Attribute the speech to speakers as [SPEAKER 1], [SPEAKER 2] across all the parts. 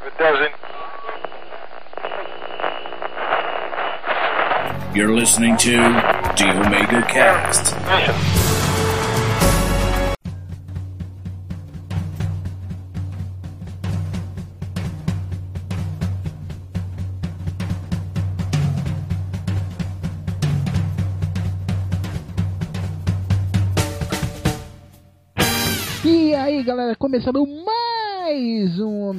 [SPEAKER 1] Doesn't,
[SPEAKER 2] You're listening to The Omega Cast.
[SPEAKER 3] E aí galera, começando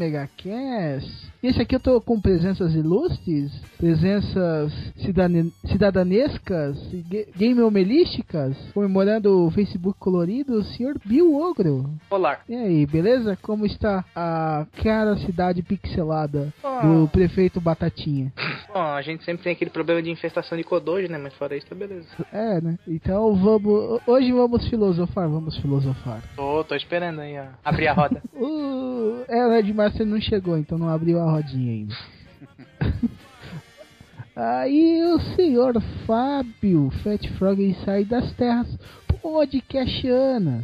[SPEAKER 3] mais um Omega Cast. Esse aqui eu tô com presenças ilustres, presenças cidadane- cidadanescas, ga- gameomelísticas, comemorando o Facebook colorido, o Sr. Bill Ogro.
[SPEAKER 4] Olá.
[SPEAKER 3] E aí, beleza? Como está a cara cidade pixelada do prefeito Batatinha?
[SPEAKER 4] Bom, a gente sempre tem aquele problema de infestação de Kodoji, né? Mas fora isso, tá beleza.
[SPEAKER 3] É, né? Então vamos. Hoje vamos filosofar, vamos filosofar.
[SPEAKER 4] Tô, tô esperando aí, ó. Abrir a roda.
[SPEAKER 3] Uh, é, o Red Master não chegou, então não abriu a rodinha ainda. Aí o senhor Fábio Fat Frog sai das terras podcastianas.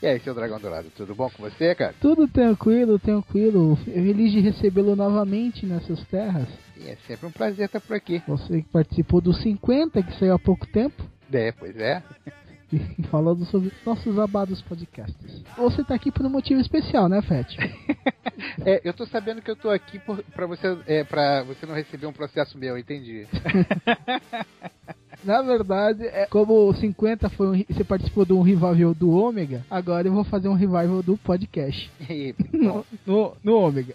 [SPEAKER 5] E aí, seu Dragão Dourado, tudo bom com você, cara?
[SPEAKER 3] Tudo tranquilo, tranquilo. Feliz de recebê-lo novamente nessas terras.
[SPEAKER 5] Sim, é sempre um prazer estar por aqui.
[SPEAKER 3] Você que participou dos 50, que saiu há pouco tempo.
[SPEAKER 5] É, pois é.
[SPEAKER 3] Falando sobre nossos abados podcasts. Você tá aqui por um motivo especial, né, Fat?
[SPEAKER 5] É, eu tô sabendo que eu tô aqui por, pra, você, é, pra você não receber um processo meu, entendi.
[SPEAKER 3] Na verdade, é, como o 50 foi um, você participou de um revival do Ômega, agora eu vou fazer um revival do podcast
[SPEAKER 5] E,
[SPEAKER 3] no, no, no Ômega.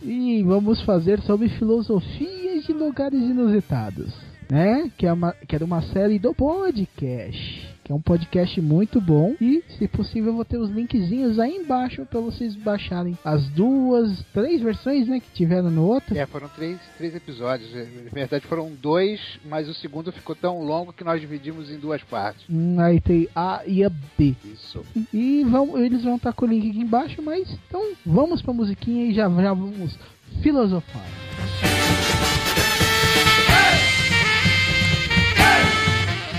[SPEAKER 3] e vamos fazer sobre filosofias de lugares inusitados, né? Que, é uma, que era uma série do podcast. Que é um podcast muito bom. E, se possível, eu vou ter os linkzinhos aí embaixo para vocês baixarem as duas, três versões, né? Que tiveram no outro.
[SPEAKER 5] é, foram três, três episódios. É, Na verdade foram dois, mas o segundo ficou tão longo que nós dividimos em duas partes.
[SPEAKER 3] Hum, aí tem A e a B.
[SPEAKER 5] Isso.
[SPEAKER 3] E vão, eles vão estar com o link aqui embaixo, mas então vamos pra musiquinha e já, já vamos filosofar.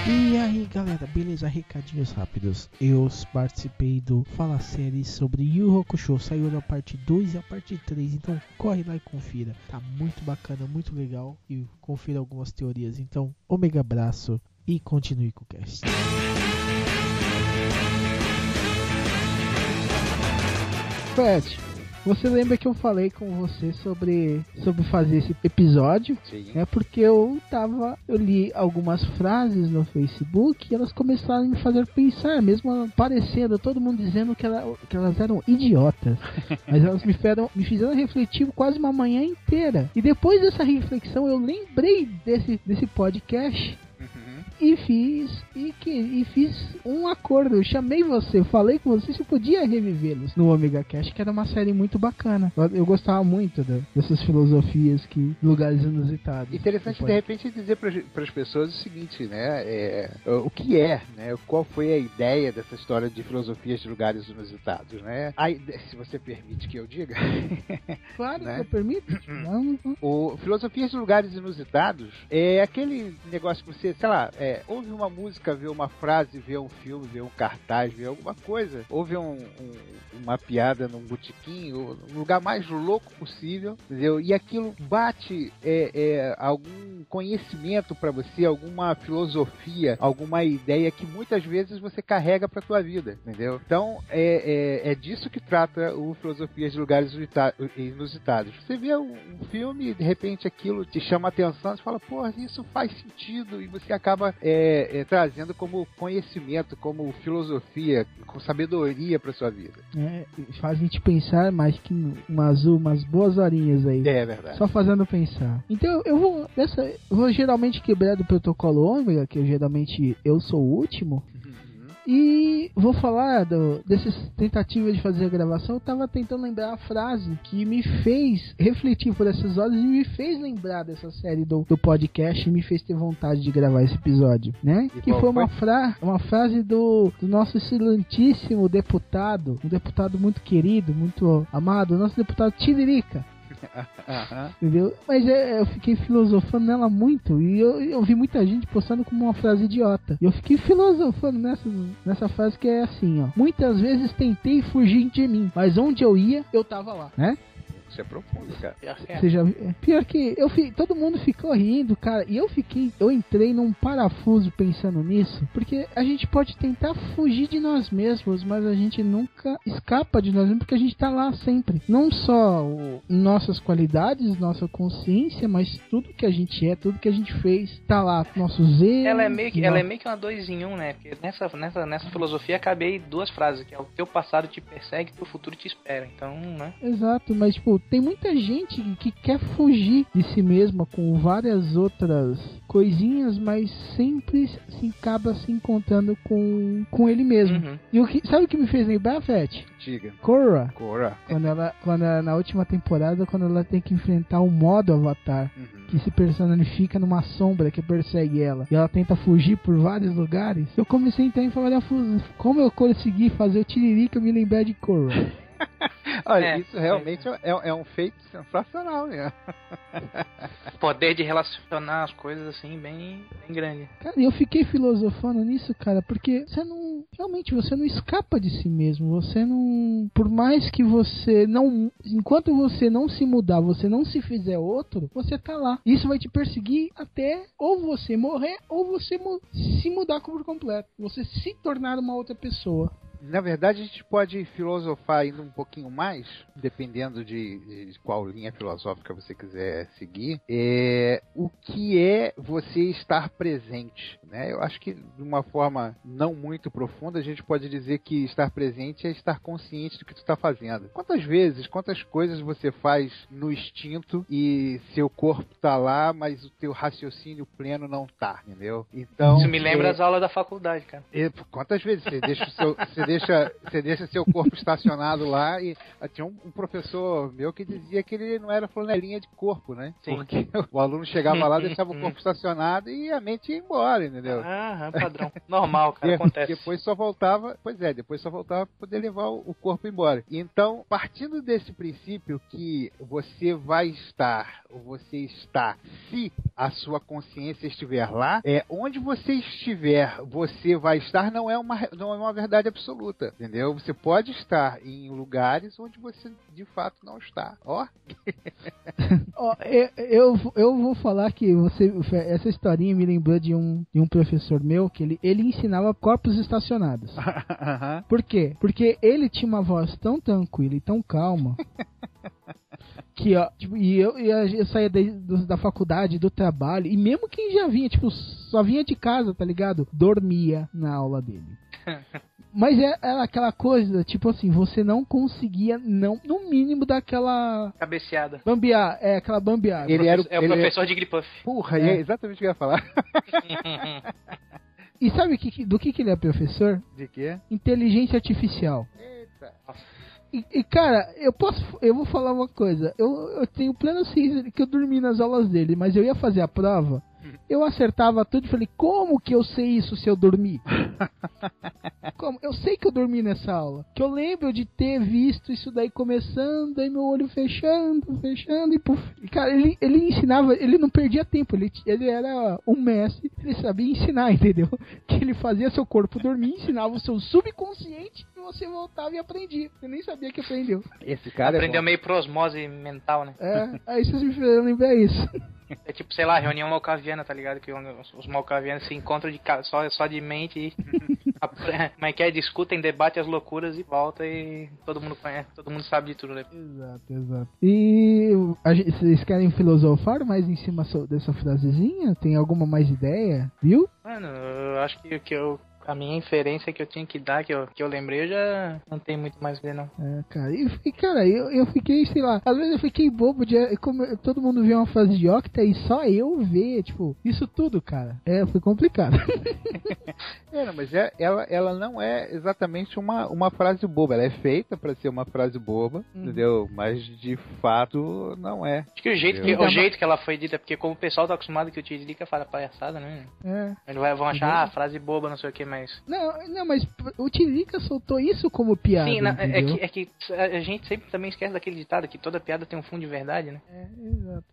[SPEAKER 3] E aí galera, beleza? Recadinhos rápidos. Eu participei do Fala Série sobre Yu Hakusho. Saiu a parte 2 e a parte 3. Então corre lá e confira. Tá muito bacana, muito legal. E confira algumas teorias. Então, omega abraço e continue com o cast. Pet, você lembra que eu falei com você sobre, sobre fazer esse episódio?
[SPEAKER 5] Sim.
[SPEAKER 3] É porque eu tava. Eu li algumas frases no Facebook e elas começaram a me fazer pensar, mesmo aparecendo, todo mundo dizendo que, ela- que elas eram idiotas. Mas elas me fizeram, me fizeram refletir quase uma manhã inteira. E depois dessa reflexão eu lembrei desse, desse podcast. E fiz e, que, e fiz um acordo. Eu chamei você, falei com você se podia revivê-los no Omega Cash, que era uma série muito bacana. Eu, gostava muito da- dessas filosofias que lugares inusitados.
[SPEAKER 5] Interessante de repente dizer para as pessoas o seguinte, né? É, o que é, né? Qual foi a ideia dessa história de filosofias de lugares inusitados, né? A se você permite que eu diga,
[SPEAKER 3] Claro,
[SPEAKER 5] né?
[SPEAKER 3] se eu permito.
[SPEAKER 5] O filosofias de lugares inusitados é aquele negócio que você, sei lá, é, ouve uma música, vê uma frase, vê um filme, vê um cartaz, vê alguma coisa, ouve um- um- uma piada num botequim, ou no lugar mais louco possível, entendeu? E aquilo bate é, é, algum conhecimento para você, alguma filosofia, alguma ideia que muitas vezes você carrega para tua vida, entendeu? Então é, é, é disso que trata o Filosofias de Lugares Inusita- Inusitados. Você vê um, um filme e de repente aquilo te chama a atenção, você fala, pô, isso faz sentido, e você acaba é, é, trazendo como conhecimento, como filosofia, com sabedoria para sua vida.
[SPEAKER 3] É, faz a gente pensar mais que umas, umas boas horinhas aí.
[SPEAKER 5] É verdade.
[SPEAKER 3] Só fazendo pensar. Então eu vou. Dessa, eu vou geralmente quebrar do protocolo ômega, que eu, geralmente eu sou o último. E vou falar do, dessas tentativas de fazer a gravação. Eu tava tentando lembrar a frase que me fez refletir por essas horas e me fez lembrar dessa série do, do podcast e me fez ter vontade de gravar esse episódio, né?
[SPEAKER 5] E
[SPEAKER 3] que foi uma, fra uma frase do, do nosso excelentíssimo deputado, um deputado muito querido, muito amado, nosso deputado Tiririca. Entendeu? Mas é, eu fiquei filosofando nela muito e eu, eu vi muita gente postando como uma frase idiota. E eu fiquei filosofando nessa, nessa frase que é assim, ó. Muitas vezes tentei fugir de mim, mas onde eu ia, eu tava lá, né?
[SPEAKER 5] Isso é profundo, cara.
[SPEAKER 4] Pior que é.
[SPEAKER 3] Você já? Pior que eu fi... todo mundo ficou rindo, cara. E eu fiquei, eu entrei num parafuso pensando nisso, porque a gente pode tentar fugir de nós mesmos, mas a gente nunca escapa de nós mesmos porque a gente tá lá sempre. Não só o- nossas qualidades, nossa consciência, mas tudo que a gente é, tudo que a gente fez, tá lá, nossos erros.
[SPEAKER 4] Ela é meio que, ela é meio que uma dois em um, né? Porque nessa, nessa, nessa filosofia acabei duas frases, que é o teu passado te persegue, teu futuro te espera. Então, né?
[SPEAKER 3] Exato, mas tipo, tem muita gente que quer fugir de si mesma com várias outras coisinhas, mas sempre se acaba se encontrando com, com ele mesmo.
[SPEAKER 4] Uhum.
[SPEAKER 3] E o que, sabe o que me fez lembrar, Fett?
[SPEAKER 5] Diga.
[SPEAKER 3] Korra.
[SPEAKER 5] Cora.
[SPEAKER 3] Quando ela, quando ela- na última temporada, quando ela tem que enfrentar o modo Avatar,
[SPEAKER 5] Uhum.
[SPEAKER 3] que se personifica numa sombra que persegue ela, e ela tenta fugir por vários lugares, eu comecei então a falar, como eu consegui fazer o Tiririca me lembrar de Korra?
[SPEAKER 5] Olha,
[SPEAKER 4] É,
[SPEAKER 5] isso realmente é, é um feito sensacional, né?
[SPEAKER 4] Poder de relacionar as coisas assim, bem, bem grande.
[SPEAKER 3] Cara, eu fiquei filosofando nisso, cara, porque você não. Realmente, você não escapa de si mesmo. Você não. Por mais que você não. Enquanto você não se mudar, você não se fizer outro, você tá lá. Isso vai te perseguir até ou você morrer ou você mu- se mudar por completo. Você se tornar uma outra pessoa.
[SPEAKER 5] Na verdade, a gente pode filosofar ainda um pouquinho mais, dependendo de, de qual linha filosófica você quiser seguir. É, o que é você estar presente? Né? Eu acho que, de uma forma não muito profunda, a gente pode dizer que estar presente é estar consciente do que tu está fazendo. Quantas vezes, quantas coisas você faz no instinto e seu corpo tá lá, mas o teu raciocínio pleno não tá, entendeu? Então,
[SPEAKER 4] Isso me lembra
[SPEAKER 5] é,
[SPEAKER 4] as aulas da faculdade, cara.
[SPEAKER 5] e, quantas vezes você deixa o seu, você deixa, você deixa seu corpo estacionado lá e ah, tinha um, um professor meu que dizia que ele não era flanelinha de corpo, né?
[SPEAKER 4] Sim.
[SPEAKER 5] Porque o aluno chegava lá, deixava o corpo estacionado e a mente ia embora, entendeu?
[SPEAKER 4] Aham, padrão. Normal, cara, acontece.
[SPEAKER 5] Depois só voltava, pois é, depois só voltava para poder levar o, o corpo embora. Então, partindo desse princípio que você vai estar, ou você está, se a sua consciência estiver lá, é onde você estiver, você vai estar, não é uma, não é uma verdade absoluta, entendeu? Você pode estar em lugares onde você de fato não está. Ó,
[SPEAKER 3] Ó, eu, eu, eu vou falar que você essa historinha me lembrou de um, de um professor meu que ele, ele ensinava corpos estacionados. Por quê? Porque ele tinha uma voz tão tranquila e tão calma. Que, ó, tipo, e eu, e eu saía da, do- da faculdade, do trabalho, e mesmo quem já vinha, tipo, só vinha de casa, tá ligado? Dormia na aula dele. Mas é- era aquela coisa, tipo assim, você não conseguia, não, no mínimo, daquela
[SPEAKER 4] Cabeceada.
[SPEAKER 3] bambear, é, aquela bambeada.
[SPEAKER 5] Ele era o-
[SPEAKER 4] É o
[SPEAKER 5] ele-
[SPEAKER 4] professor de Gripuff.
[SPEAKER 5] Porra,
[SPEAKER 3] É.
[SPEAKER 5] é exatamente o que eu ia falar.
[SPEAKER 3] E sabe que, do que, que ele é professor?
[SPEAKER 5] De quê?
[SPEAKER 3] Inteligência artificial.
[SPEAKER 5] Eita.
[SPEAKER 3] E, e, cara, eu posso. Eu vou falar uma coisa. Eu, eu tenho plena ciência de que eu dormi nas aulas dele, mas eu ia fazer a prova. Eu acertava tudo e falei, como que eu sei isso se eu dormi? Como? Eu sei que eu dormi nessa aula. Que eu lembro de ter visto isso daí começando, aí meu olho fechando, fechando e puf. E, cara, ele, ele ensinava, ele não perdia tempo, ele, ele era um mestre, ele sabia ensinar, entendeu? Que ele fazia seu corpo dormir, ensinava o seu subconsciente e você voltava e aprendia. Você nem sabia que aprendeu.
[SPEAKER 5] Esse cara
[SPEAKER 4] Aprendeu
[SPEAKER 5] é
[SPEAKER 4] meio por osmose mental, né?
[SPEAKER 3] É, aí vocês me fizeram lembrar isso.
[SPEAKER 4] É tipo, sei lá, reunião malcaviana, tá ligado? Que os, os malcavianos se encontram de, ca- só, só de mente e. Como é que é? Discutem, debatem as loucuras e volta e todo mundo conhece, todo mundo sabe de tudo, né?
[SPEAKER 3] Exato, exato. E a gente- vocês querem filosofar mais em cima dessa frasezinha? Tem alguma mais ideia? Viu?
[SPEAKER 4] Mano, eu acho que, que eu. A minha inferência que eu tinha que dar, que eu, que eu lembrei, eu já não tem muito mais a ver, não.
[SPEAKER 3] É, cara, e, cara, eu, eu fiquei, sei lá, às vezes eu fiquei bobo de como eu- todo mundo vê uma frase de octa e só eu ver, tipo, isso tudo, cara. É, foi complicado.
[SPEAKER 5] É, não, mas é, ela, ela não é exatamente uma, uma frase boba. Ela é feita pra ser uma frase boba,
[SPEAKER 3] Uhum.
[SPEAKER 5] entendeu? Mas de fato não é.
[SPEAKER 4] Acho que o jeito que, o jeito que ela foi dita, porque como o pessoal tá acostumado que o Tiririca fala palhaçada, né?
[SPEAKER 3] É.
[SPEAKER 4] Eles vai- vão achar, ah, frase boba, não sei o que, mas.
[SPEAKER 3] Não, não, mas o Tiririca soltou isso como piada.
[SPEAKER 4] Sim, na- é, que, é que a gente sempre também esquece daquele ditado que toda piada tem um fundo de verdade, né?
[SPEAKER 3] É, exato.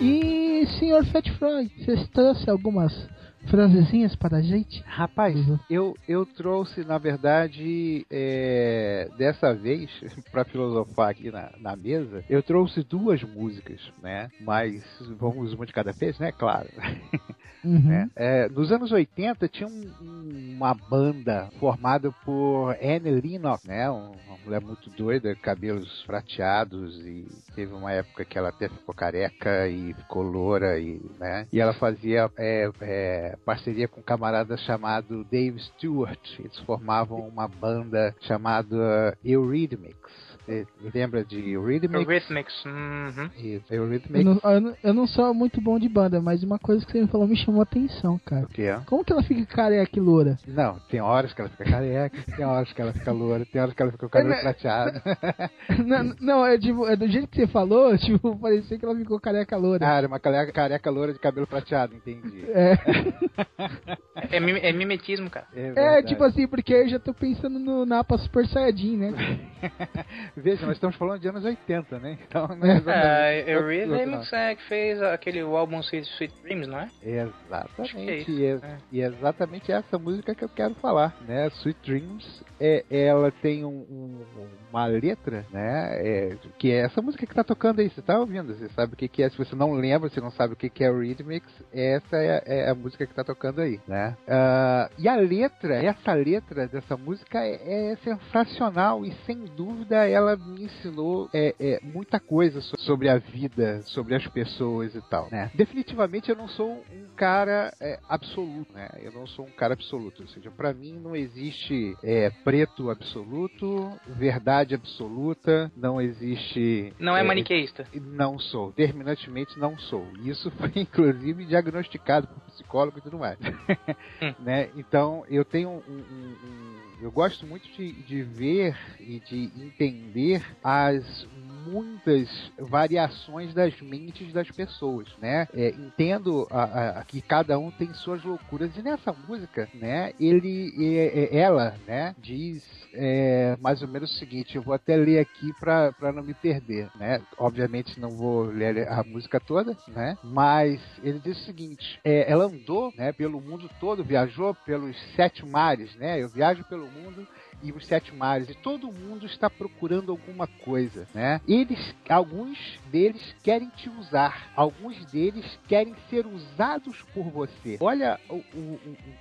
[SPEAKER 3] E senhor Fat Frog, vocês trouxeram algumas frasezinhas para a gente?
[SPEAKER 5] Rapaz,
[SPEAKER 3] Uhum.
[SPEAKER 5] eu, eu trouxe, na verdade, é, dessa vez, para filosofar aqui na, na mesa, eu trouxe duas músicas, né? Mas vamos uma de cada vez, né? Claro.
[SPEAKER 3] Uhum.
[SPEAKER 5] né? É, nos anos 80 tinha um- um- uma banda formada por Anne Lennox, né? Um- uma mulher muito doida, cabelos prateados e teve uma época que ela até ficou careca e ficou loura e, né? E ela fazia é, é, parceria com um camarada chamado Dave Stewart. Eles formavam uma banda chamada Eurythmics. Você lembra de Eurythmics?
[SPEAKER 4] Eurythmics. Uhum.
[SPEAKER 5] Isso,
[SPEAKER 3] Eu
[SPEAKER 5] Eurythmics.
[SPEAKER 3] não, eu, não, eu não sou muito bom de banda, mas uma coisa que você me falou me chamou a atenção, cara.
[SPEAKER 5] O que é?
[SPEAKER 3] Como que ela fica careca e loura?
[SPEAKER 5] Não, tem horas que ela fica careca, tem horas que ela fica loura, tem horas que ela fica com o cabelo
[SPEAKER 3] É, né?
[SPEAKER 5] prateado.
[SPEAKER 3] não, não, é, tipo, é do jeito que você falou, tipo, parecia que ela ficou careca loura.
[SPEAKER 5] Ah, era uma careca, careca loura de cabelo prateado, entendi.
[SPEAKER 3] É,
[SPEAKER 4] É, mim- é mimetismo, cara.
[SPEAKER 3] é,
[SPEAKER 5] verdade.
[SPEAKER 3] tipo assim, porque eu já tô pensando no Napa Super Saiyajin, né?
[SPEAKER 5] Veja, nós estamos falando de anos 80, né? Então, não é
[SPEAKER 4] É,
[SPEAKER 5] exatamente-
[SPEAKER 4] Eurythmics é que fez aquele álbum Sweet, Dreams, não é? É
[SPEAKER 5] Exatamente. E é,
[SPEAKER 4] é.
[SPEAKER 5] e é exatamente essa música que eu quero falar, né? Sweet Dreams, é, ela tem um- um- uma letra, né? É, que é essa música que tá tocando aí, você tá ouvindo, você sabe o que, que é. Se você não lembra, se não sabe o que, que é Rhythmics, essa é, é a música que tá tocando aí, né? Ah, e a letra, essa letra dessa música é, é sensacional e sem dúvida ela me ensinou é, é, muita coisa so- sobre a vida, sobre as pessoas e tal, né? Definitivamente eu não sou um cara é, absoluto, né? Eu não sou um cara absoluto, ou seja, pra mim não existe é, preto absoluto, verdade absoluta, não existe
[SPEAKER 4] Não é, maniqueísta.
[SPEAKER 5] não sou, terminantemente não sou. Isso foi inclusive diagnosticado por psicólogo e tudo mais.
[SPEAKER 4] Hum.
[SPEAKER 5] né? Então eu tenho um, um- um- eu gosto muito de, de ver e de entender as muitas variações das mentes das pessoas, né? É, entendo a- a- que cada um tem suas loucuras e nessa música, né? Ele, ela, né? Diz é, mais ou menos o seguinte. Eu vou até ler aqui para não me perder, né? Obviamente não vou ler a música toda, né? Mas ele diz o seguinte: é, ela andou, né? Pelo mundo todo, viajou pelos sete mares, né? Eu viajo pelo mundo e os sete mares e todo mundo está procurando alguma coisa, né? Eles, alguns deles querem te usar, alguns deles querem ser usados por você. Olha o- o-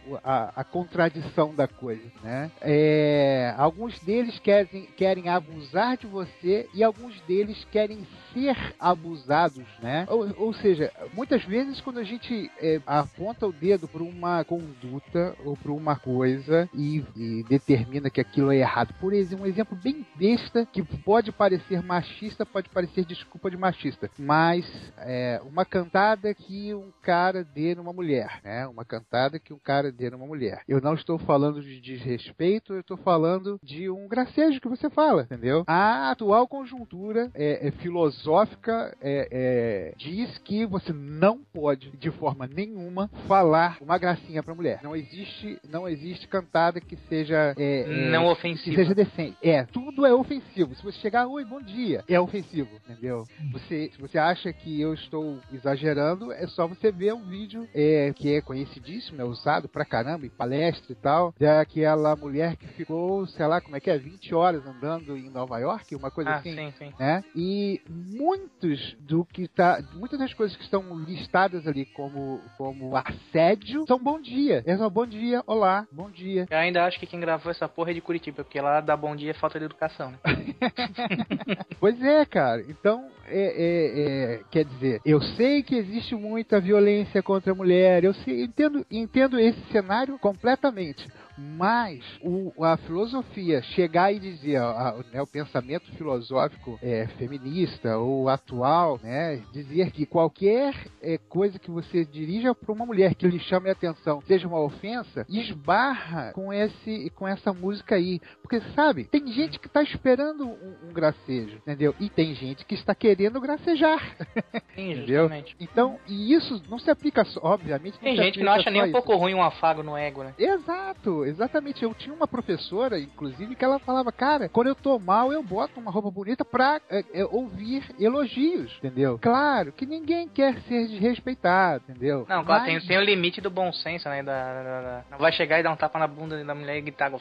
[SPEAKER 5] o- a, a contradição da coisa, né? É, alguns deles querem, querem abusar de você e alguns deles querem ser abusados, né? Ou, ou seja, muitas vezes quando a gente é, aponta o dedo para uma conduta ou para uma coisa e, e determina que aquilo é errado, por exemplo, um exemplo bem besta que pode parecer machista, pode parecer desculpa de machista, mas é, uma cantada que um cara dê numa mulher, né? Uma cantada que um cara dê numa mulher. Eu não estou falando de desrespeito, eu estou falando de um gracejo que você fala, entendeu? A atual conjuntura é, é filosófica é, é, diz que você não pode, de forma nenhuma, falar uma gracinha pra mulher. Não existe, não existe cantada que seja é, é,
[SPEAKER 4] Não
[SPEAKER 5] que
[SPEAKER 4] ofensivo.
[SPEAKER 5] seja decente. É, tudo é ofensivo. Se você chegar, oi, bom dia, é ofensivo, entendeu? Você, se você acha que eu estou exagerando, é só você ver um vídeo é, que é conhecidíssimo, é usado pra caramba em palestra e tal, daquela mulher que ficou, sei lá, como é que é, 20 horas andando em Nova York, uma coisa
[SPEAKER 4] Ah,
[SPEAKER 5] assim
[SPEAKER 4] sim, sim.
[SPEAKER 5] né? E muitos do que tá, muitas das coisas que estão listadas ali como como assédio são bom dia. É só bom dia, olá, bom dia.
[SPEAKER 4] Eu ainda acho que quem gravou essa porra é de Curitiba, porque lá dá bom dia é falta de educação, né?
[SPEAKER 5] Pois é, cara. Então, é, é, é, quer dizer, eu sei que existe muita violência contra a mulher, eu sei, entendo, entendo esse cenário completamente. Mas o, a filosofia chegar e dizer, a- né, o pensamento filosófico é, feminista ou atual, né, dizer que qualquer é, coisa que você dirija para uma mulher que lhe chame a atenção seja uma ofensa, esbarra com, esse, com essa música aí. Porque, sabe, tem gente que está esperando um, um gracejo, entendeu? E tem gente que está querendo gracejar.
[SPEAKER 4] Sim,
[SPEAKER 5] Entendeu?
[SPEAKER 4] justamente.
[SPEAKER 5] Então, e isso não se aplica só, obviamente.
[SPEAKER 4] Tem gente que não acha nem um
[SPEAKER 5] isso.
[SPEAKER 4] pouco ruim um afago no ego, né?
[SPEAKER 5] Exato, Exatamente. Eu tinha uma professora, inclusive, que ela falava, cara, quando eu tô mal, eu boto uma roupa bonita pra é, é, ouvir elogios, entendeu? Claro que ninguém quer ser desrespeitado, entendeu?
[SPEAKER 4] Não, claro, tem, tem o limite do bom senso, né? Da, da- da- não vai chegar e dar um tapa na bunda da mulher e gritar.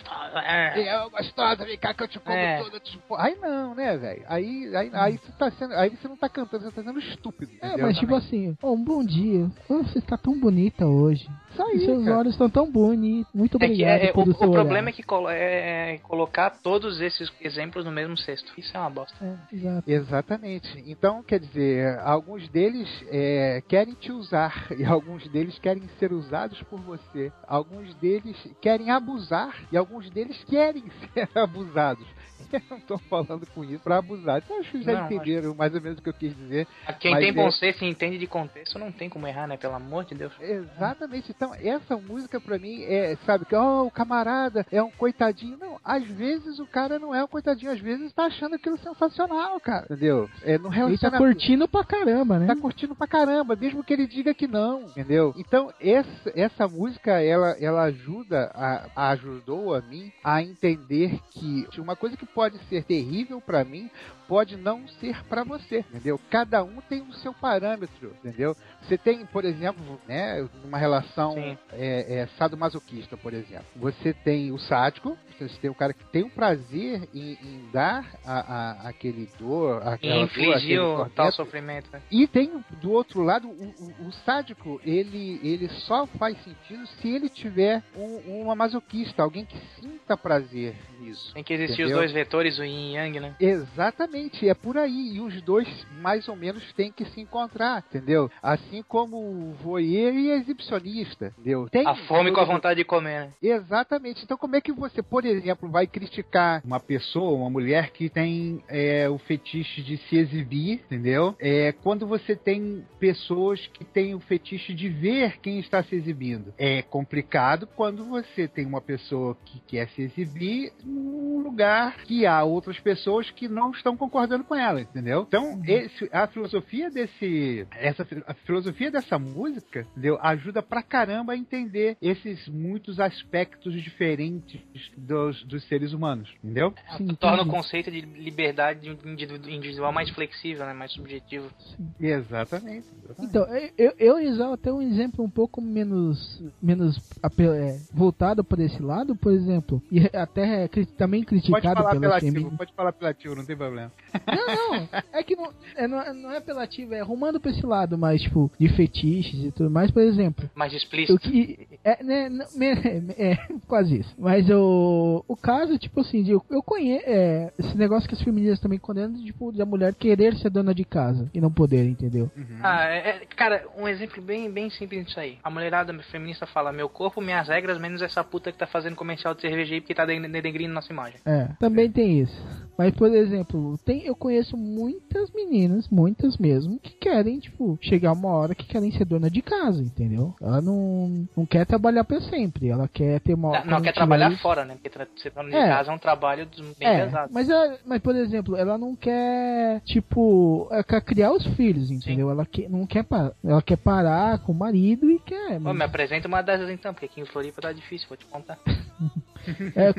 [SPEAKER 5] É,
[SPEAKER 4] É.
[SPEAKER 5] eu gostosa, vem cá que eu te como
[SPEAKER 4] É.
[SPEAKER 5] toda. Te... Aí não, né, velho? Aí, aí, aí você tá sendo. Aí você não tá cantando, você tá sendo estúpido.
[SPEAKER 3] É,
[SPEAKER 5] entendeu?
[SPEAKER 3] mas tipo assim, oh, um bom dia. Oh, você está tão bonita hoje.
[SPEAKER 5] Isso aí,
[SPEAKER 3] Seus
[SPEAKER 5] cara.
[SPEAKER 3] olhos estão tão bonitos. Muito
[SPEAKER 4] É que
[SPEAKER 3] obrigado
[SPEAKER 4] é, o,
[SPEAKER 3] pelo
[SPEAKER 4] o
[SPEAKER 3] seu
[SPEAKER 4] problema
[SPEAKER 3] olhar.
[SPEAKER 4] é que colo- é, é colocar todos esses exemplos no mesmo cesto. Isso é uma bosta.
[SPEAKER 3] É, exato.
[SPEAKER 5] Exatamente. Então, quer dizer, alguns deles é, querem te usar e alguns deles querem ser usados por você. Alguns deles querem abusar e alguns deles querem ser abusados. Eu não tô falando com isso pra abusar. Então, acho que já
[SPEAKER 4] Não,
[SPEAKER 5] entenderam mais ou menos o que eu quis dizer.
[SPEAKER 4] Quem
[SPEAKER 5] Mas
[SPEAKER 4] tem
[SPEAKER 5] é-
[SPEAKER 4] bom senso e entende de contexto não tem como errar, né? Pelo amor de Deus.
[SPEAKER 5] Exatamente. Então, essa música pra mim é, sabe, que oh, o camarada é um coitadinho. Não, às vezes o cara não é um coitadinho, às vezes tá achando aquilo sensacional, cara. Entendeu? É no
[SPEAKER 3] Ele tá curtindo pra caramba, né?
[SPEAKER 5] tá curtindo pra caramba, mesmo que ele diga que não, entendeu? Então, essa, essa música, ela, ela ajuda, a, ajudou a mim a entender que uma coisa que pode ser terrível pra mim, pode não ser pra você, entendeu? Cada um tem o seu parâmetro, entendeu? Você tem, por exemplo, né, uma relação é, é, sadomasoquista, por exemplo. Você tem o sádico, você tem o cara que tem o prazer em, em dar a, a- aquele dor, aquela dor, aquele
[SPEAKER 4] tal sofrimento. né?
[SPEAKER 5] e tem do outro lado o, o- o sádico, ele, ele só faz sentido se ele tiver um, uma masoquista, alguém que sinta prazer nisso.
[SPEAKER 4] Tem que existir
[SPEAKER 5] Entendeu?
[SPEAKER 4] os dois vetores, o yin e yang, né?
[SPEAKER 5] Exatamente, é por aí. E os dois, mais ou menos, têm que se encontrar, entendeu? Assim como o voyeur e exibicionista, entendeu? Tem
[SPEAKER 4] A fome com a vontade de comer, né?
[SPEAKER 5] Exatamente. Então, como é que você, por exemplo, vai criticar uma pessoa, uma mulher que tem é, o fetiche de se exibir, entendeu? É, quando você tem pessoas que têm o fetiche de ver quem está se exibindo. É complicado quando você tem uma pessoa que quer se exibir num lugar que há outras pessoas que não estão concordando com ela, entendeu? Então, esse- a filosofia desse, essa, a filosofia dessa música, entendeu? Ajuda pra caramba a entender esses muitos aspectos diferentes dos, dos seres humanos, entendeu?
[SPEAKER 3] Sim,
[SPEAKER 4] Torna o conceito de liberdade individu- individual mais flexível, né? Mais subjetivo.
[SPEAKER 5] Exatamente. exatamente.
[SPEAKER 3] Então, eu, eu usar até um exemplo um pouco menos, menos é, voltado para esse lado, por exemplo, e até é também
[SPEAKER 5] pode
[SPEAKER 3] criticado
[SPEAKER 5] falar
[SPEAKER 3] pela
[SPEAKER 5] apelativo, pode falar apelativo, não tem problema.
[SPEAKER 3] Não, não, é que não é, não, é- não é apelativo, é arrumando pra esse lado mais, tipo, de fetiches e tudo mais, por exemplo.
[SPEAKER 4] Mais
[SPEAKER 3] O
[SPEAKER 4] explícito.
[SPEAKER 3] que. É, né, não- me- é, quase isso. Mas o, o caso, tipo assim, de, eu conheço. É, esse negócio que as feministas também condenam, tipo, da mulher querer ser dona de casa e não poder, entendeu?
[SPEAKER 4] Ah, é, é- cara, um exemplo bem, bem simples disso aí. A mulherada feminista fala: meu corpo, minhas regras, menos essa puta que tá fazendo comercial de cerveja aí porque tá den- denegrindo nossa imagem.
[SPEAKER 3] É, também tem isso. Mas, por exemplo, tem, eu conheço muitas meninas, muitas mesmo, que querem, tipo, chegar uma hora que querem ser dona de casa, entendeu? Ela não, não quer trabalhar pra sempre, ela quer ter uma.
[SPEAKER 4] Não, não quer trabalhar
[SPEAKER 3] isso-
[SPEAKER 4] fora, né? Porque ser dona de
[SPEAKER 3] É.
[SPEAKER 4] casa é um trabalho bem
[SPEAKER 3] É,
[SPEAKER 4] pesado.
[SPEAKER 3] mas, ela- mas, por exemplo, ela não quer, tipo, ela quer criar os filhos, entendeu? Ela quer, não quer parar, ela quer parar com o marido e quer. Mas-
[SPEAKER 4] me apresenta uma dessas então, porque aqui em Floripa tá difícil, vou te contar.
[SPEAKER 3] é,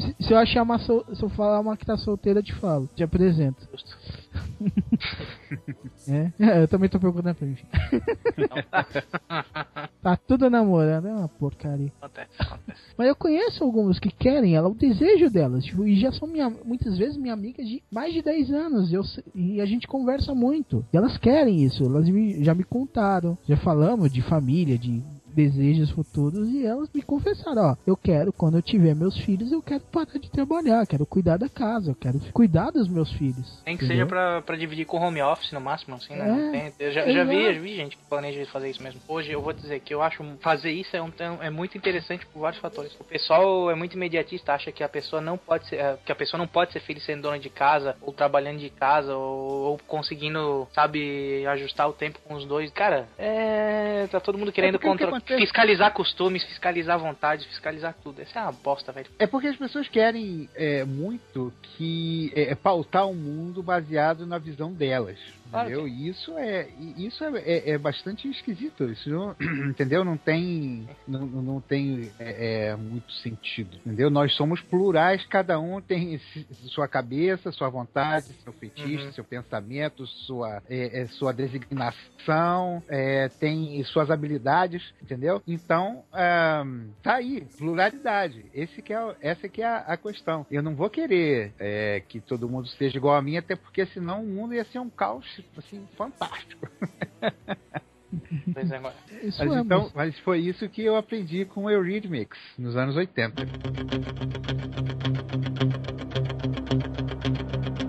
[SPEAKER 3] se, se eu achar uma, sol- se eu falar uma que tá solteira, eu te falo, te apresento. É, é, eu também tô procurando pra mim.
[SPEAKER 4] Tá,
[SPEAKER 3] Tá tudo namorando, é uma porcaria.
[SPEAKER 4] acontece, acontece.
[SPEAKER 3] Mas eu conheço algumas que querem, ela, o desejo delas, tipo, e já são minha, muitas vezes minha amiga de mais de 10 anos, eu, e a gente conversa muito. E elas querem isso, elas me- já me contaram, já falamos de família, de desejos futuros, e elas me confessaram, ó, eu quero, quando eu tiver meus filhos, eu quero parar de trabalhar, quero cuidar da casa, eu quero cuidar dos meus filhos.
[SPEAKER 4] Nem que
[SPEAKER 3] entendeu?
[SPEAKER 4] seja pra, pra dividir com home office no máximo, assim, né?
[SPEAKER 3] É,
[SPEAKER 4] eu já, já vi, já vi gente que planeja fazer isso mesmo. Hoje eu vou dizer que eu acho fazer isso é, um, é muito interessante por vários fatores. O pessoal é muito imediatista, acha que a pessoa não pode ser, eh, que a pessoa não pode ser feliz sendo dona de casa, ou trabalhando de casa, ou, ou conseguindo, sabe, ajustar o tempo com os dois. Cara, é. Tá todo mundo querendo
[SPEAKER 5] que
[SPEAKER 4] contra-
[SPEAKER 5] acontece-
[SPEAKER 4] fiscalizar costumes, fiscalizar vontades, fiscalizar tudo. Essa é uma bosta, velho.
[SPEAKER 5] É porque as pessoas querem é, muito que é, pautar o mundo baseado na visão delas,
[SPEAKER 4] Claro
[SPEAKER 5] entendeu? E isso é isso é, é, é bastante esquisito. Isso não, entendeu? Não tem não, não tem é, é, muito sentido, entendeu? Nós somos plurais, cada um tem sua cabeça, sua vontade, seu fetiche,
[SPEAKER 4] Uhum.
[SPEAKER 5] seu pensamento, sua é, é, sua designação, tem suas habilidades, entendeu? Então ah, tá aí pluralidade. Esse que é essa que é a, a questão. Eu não vou querer que todo mundo seja igual a mim, até porque senão o mundo ia ser um caos assim fantástico.
[SPEAKER 4] Pois é.
[SPEAKER 3] Isso
[SPEAKER 5] Mas
[SPEAKER 3] é,
[SPEAKER 5] então,
[SPEAKER 3] mas-
[SPEAKER 5] mas foi isso que eu aprendi com o Eurythmics nos anos 80.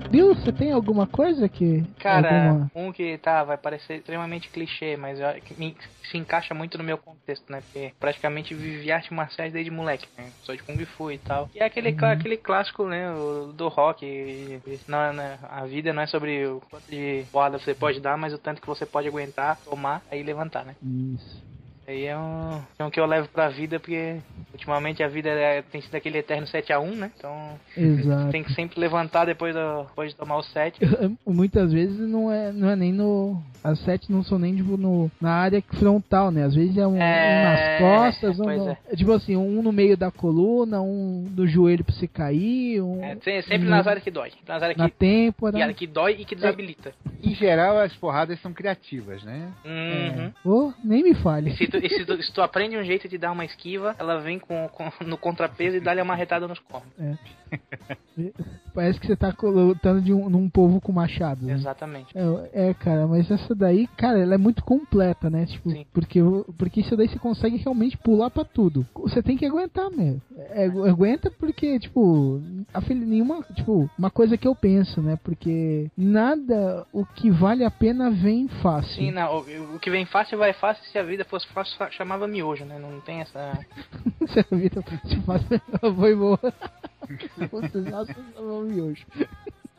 [SPEAKER 3] Bill, você tem alguma coisa que.
[SPEAKER 4] Cara,
[SPEAKER 3] alguma-
[SPEAKER 4] um que tá, vai parecer extremamente clichê, mas eu me- se encaixa muito no meu contexto, né? Porque praticamente vivi arte marciais desde moleque, né? Sou de Kung Fu e tal. E é aquele, clá- aquele clássico, né? o- do rock. e- e Não, né, a vida não é sobre o quanto de porrada você pode dar, mas o tanto que você pode aguentar, tomar, aí levantar, né?
[SPEAKER 3] Isso.
[SPEAKER 4] Aí é um, é um que eu levo pra vida, porque ultimamente a vida é- tem sido aquele eterno 7x1, né? Então
[SPEAKER 3] Exato.
[SPEAKER 4] tem que sempre levantar depois, do, depois de tomar o 7.
[SPEAKER 3] Muitas vezes não é, não é nem no. As sete não são nem tipo, no, na área frontal, né? Às vezes é um, um
[SPEAKER 4] É,
[SPEAKER 3] nas costas, um no-
[SPEAKER 4] é.
[SPEAKER 3] tipo assim, um no meio da coluna, um do joelho pra você cair, um
[SPEAKER 4] É, se- sempre
[SPEAKER 3] no-
[SPEAKER 4] nas áreas que dói. Nas áreas
[SPEAKER 3] na
[SPEAKER 4] que,
[SPEAKER 3] têmpora.
[SPEAKER 4] que, que dói e que desabilita.
[SPEAKER 5] Em geral, as porradas são criativas, né?
[SPEAKER 4] Uhum.
[SPEAKER 3] Oh, nem me fale.
[SPEAKER 4] se, tu, se, tu, se tu aprende um jeito de dar uma esquiva, ela vem com, com- no contrapeso e dá-lhe uma retada nos cornos.
[SPEAKER 3] Parece que você tá lutando de um, num povo com machado. né?
[SPEAKER 4] Exatamente.
[SPEAKER 3] É, é, cara, mas essa daí, cara, ela é muito completa, né? Tipo,
[SPEAKER 4] Sim.
[SPEAKER 3] porque, porque isso daí você consegue realmente pular pra tudo. Você tem que aguentar, meu. É, aguenta porque, tipo, a nenhuma, tipo, uma coisa que eu penso, né? Porque nada o que vale a pena vem fácil.
[SPEAKER 4] Sim, não, o, o que vem fácil vai fácil. Se a vida fosse fácil, chamava miojo, né? Não tem essa.
[SPEAKER 3] Se a vida se faz, foi boa. Você já falou miojo.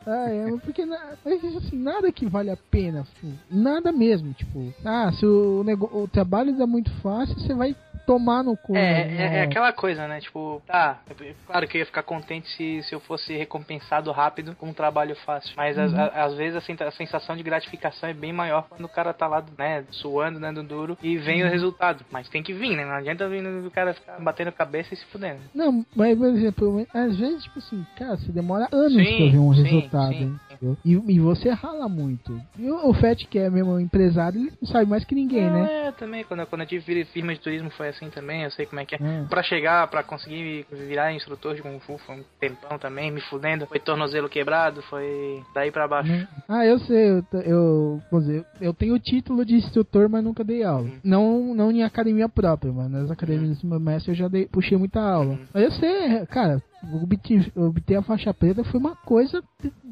[SPEAKER 3] Ah, é, porque na, assim, nada que vale a pena, tipo, nada mesmo, tipo, ah, se o, nego, o trabalho dá muito fácil, você vai tomar no cu.
[SPEAKER 4] É,
[SPEAKER 3] né?
[SPEAKER 4] é, é aquela coisa, né? Tipo, tá, claro que eu ia ficar contente se, se eu fosse recompensado rápido com um trabalho fácil. Mas às-
[SPEAKER 3] Uhum.
[SPEAKER 4] a- às vezes a, a sensação de gratificação é bem maior quando o cara tá lá, né, suando, né, do duro e vem o
[SPEAKER 3] Uhum.
[SPEAKER 4] resultado. Mas tem que vir, né? Não adianta vir o cara ficar batendo cabeça e se fudendo.
[SPEAKER 3] Não, mas por exemplo, às vezes, tipo assim, cara, você demora anos
[SPEAKER 4] Sim,
[SPEAKER 3] pra ver um
[SPEAKER 4] sim,
[SPEAKER 3] resultado,
[SPEAKER 4] sim.
[SPEAKER 3] E, e você rala muito. E o, o Fett, que é mesmo empresário, ele sabe mais que ninguém,
[SPEAKER 4] Não,
[SPEAKER 3] né?
[SPEAKER 4] É, também, quando, quando eu tive firma de turismo foi assim também, eu sei como é que é.
[SPEAKER 3] É.
[SPEAKER 4] Pra chegar, pra conseguir virar instrutor de Kung Fu foi um tempão também, me fudendo. Foi tornozelo quebrado, foi daí pra baixo.
[SPEAKER 3] Né? Ah, eu sei, eu, eu, dizer, eu tenho o título de instrutor, mas nunca dei aula.
[SPEAKER 4] Uhum.
[SPEAKER 3] Não, não em academia própria, mas nas academias do meu mestre eu já dei, puxei muita aula.
[SPEAKER 4] Uhum.
[SPEAKER 3] Mas eu sei, cara, obter, obter a faixa preta foi uma coisa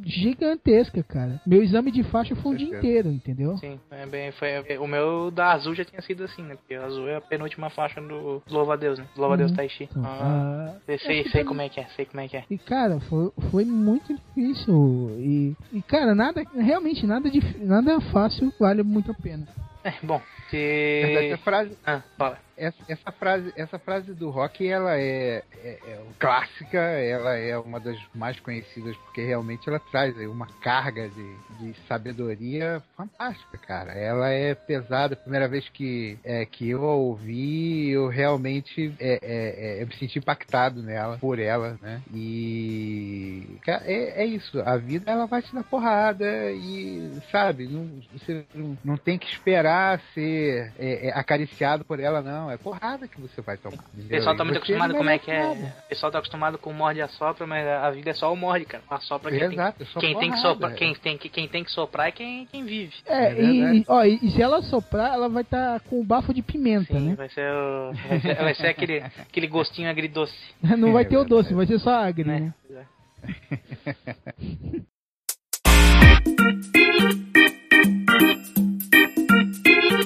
[SPEAKER 3] gigantesca, cara. Meu exame de faixa foi um dia inteiro, entendeu?
[SPEAKER 4] Sim, é bem, foi, o meu da azul já tinha sido assim, né? Porque o azul é a penúltima faixa do Louva a Deus, né? Louva a Deus
[SPEAKER 3] Uhum.
[SPEAKER 4] Tai Chi.
[SPEAKER 3] Então,
[SPEAKER 4] Ah,
[SPEAKER 3] ah,
[SPEAKER 4] sei, sei, sei como é que é, sei como é que é.
[SPEAKER 3] E cara, foi, foi muito difícil. E, e cara, nada, realmente nada, dif- nada fácil vale muito a pena.
[SPEAKER 4] É, bom,
[SPEAKER 5] Essa frase,
[SPEAKER 4] Ah, fala.
[SPEAKER 5] essa, essa frase, essa frase do rock, ela é, é- é clássica, ela é uma das mais conhecidas porque realmente ela traz uma carga de, de sabedoria fantástica, cara. Ela é pesada. A primeira vez que, é, que eu a ouvi, eu realmente é, é, é, eu me senti impactado nela, por ela, né? E é, isso. A vida ela vai te dar porrada e sabe, não, você não, não tem que esperar ser é, é, acariciado por ela, não. É porrada que você vai tomar.
[SPEAKER 4] O pessoal tá muito acostumado como é que é. O pessoal tá acostumado com morde e assopra, mas a vida é só o morde, cara. Assopra quem, tem,
[SPEAKER 5] Exato, é só
[SPEAKER 4] quem tem que soprar,
[SPEAKER 5] é.
[SPEAKER 4] quem tem que quem tem que soprar é quem, quem vive.
[SPEAKER 3] É,
[SPEAKER 5] É
[SPEAKER 3] e, e, ó, e, se ela soprar, ela vai estar com o bafo de pimenta,
[SPEAKER 4] Sim,
[SPEAKER 3] né?
[SPEAKER 4] vai ser, o, vai ser, vai ser aquele, aquele gostinho agridoce,
[SPEAKER 3] Não vai ter o doce, vai ser só agri,
[SPEAKER 4] né?
[SPEAKER 3] né?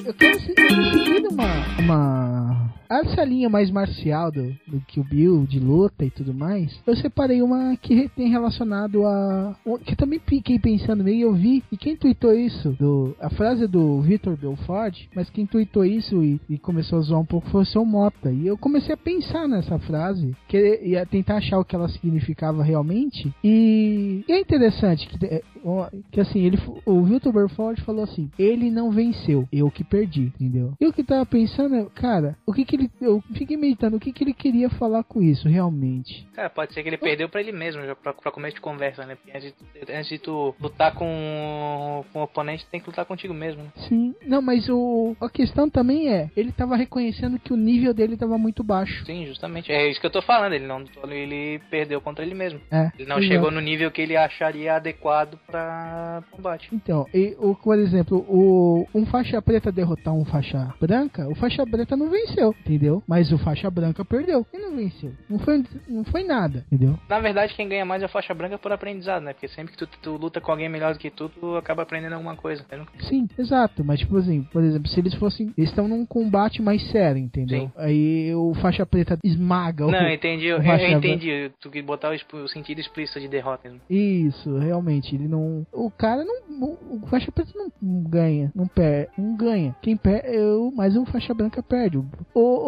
[SPEAKER 3] Eu quero eu seguir uma, uma. Essa linha mais marcial do, do que o Bill, de luta e tudo mais, eu separei uma que tem relacionado a. que também fiquei pensando meio e eu vi. E quem tweetou isso? Do, a frase do Victor Belfort, mas quem tweetou isso e, e começou a zoar um pouco foi o seu Mota. E eu comecei a pensar nessa frase, que ia tentar achar o que ela significava realmente. E, e é interessante que, é, que assim, ele, o Victor Belfort falou assim: ele não venceu, eu que perdi, entendeu? E o que tava pensando, cara, o que que ele. Eu fiquei meditando, o que que ele queria falar com isso realmente?
[SPEAKER 4] Cara, pode ser que ele perdeu pra ele mesmo, já pra, pra começo de conversa, né? Porque antes de, antes de tu lutar com, com o oponente, tem que lutar contigo mesmo, né?
[SPEAKER 3] Sim, não, mas o, a questão também é, ele tava reconhecendo que o nível dele tava muito baixo.
[SPEAKER 4] Sim, justamente. É isso que eu tô falando, ele não ele perdeu contra ele mesmo.
[SPEAKER 3] É,
[SPEAKER 4] Ele não chegou no nível que ele acharia adequado pra combate.
[SPEAKER 3] Então, e, o, por exemplo, o, um faixa preta derrotar um faixa branca, o faixa preta não venceu, entendeu? Mas o faixa branca perdeu e não venceu. Não foi, não foi nada, entendeu?
[SPEAKER 4] Na verdade, quem ganha mais é a faixa branca por aprendizado, né? Porque sempre que tu, tu luta com alguém melhor do que tu, tu acaba aprendendo alguma coisa. Eu
[SPEAKER 3] Sim, exato. Mas, tipo assim, por exemplo, se eles fossem. Eles estão num combate mais sério, entendeu?
[SPEAKER 4] Sim.
[SPEAKER 3] Aí o faixa preta esmaga o.
[SPEAKER 4] Não, eu entendi, eu,
[SPEAKER 3] o faixa
[SPEAKER 4] eu entendi. Tu que botar o, o sentido explícito de derrota mesmo.
[SPEAKER 3] Isso, realmente, ele não. O cara não. O o faixa preta não ganha, não perde, não ganha. Quem perde, eu, mas o faixa branca perde. O,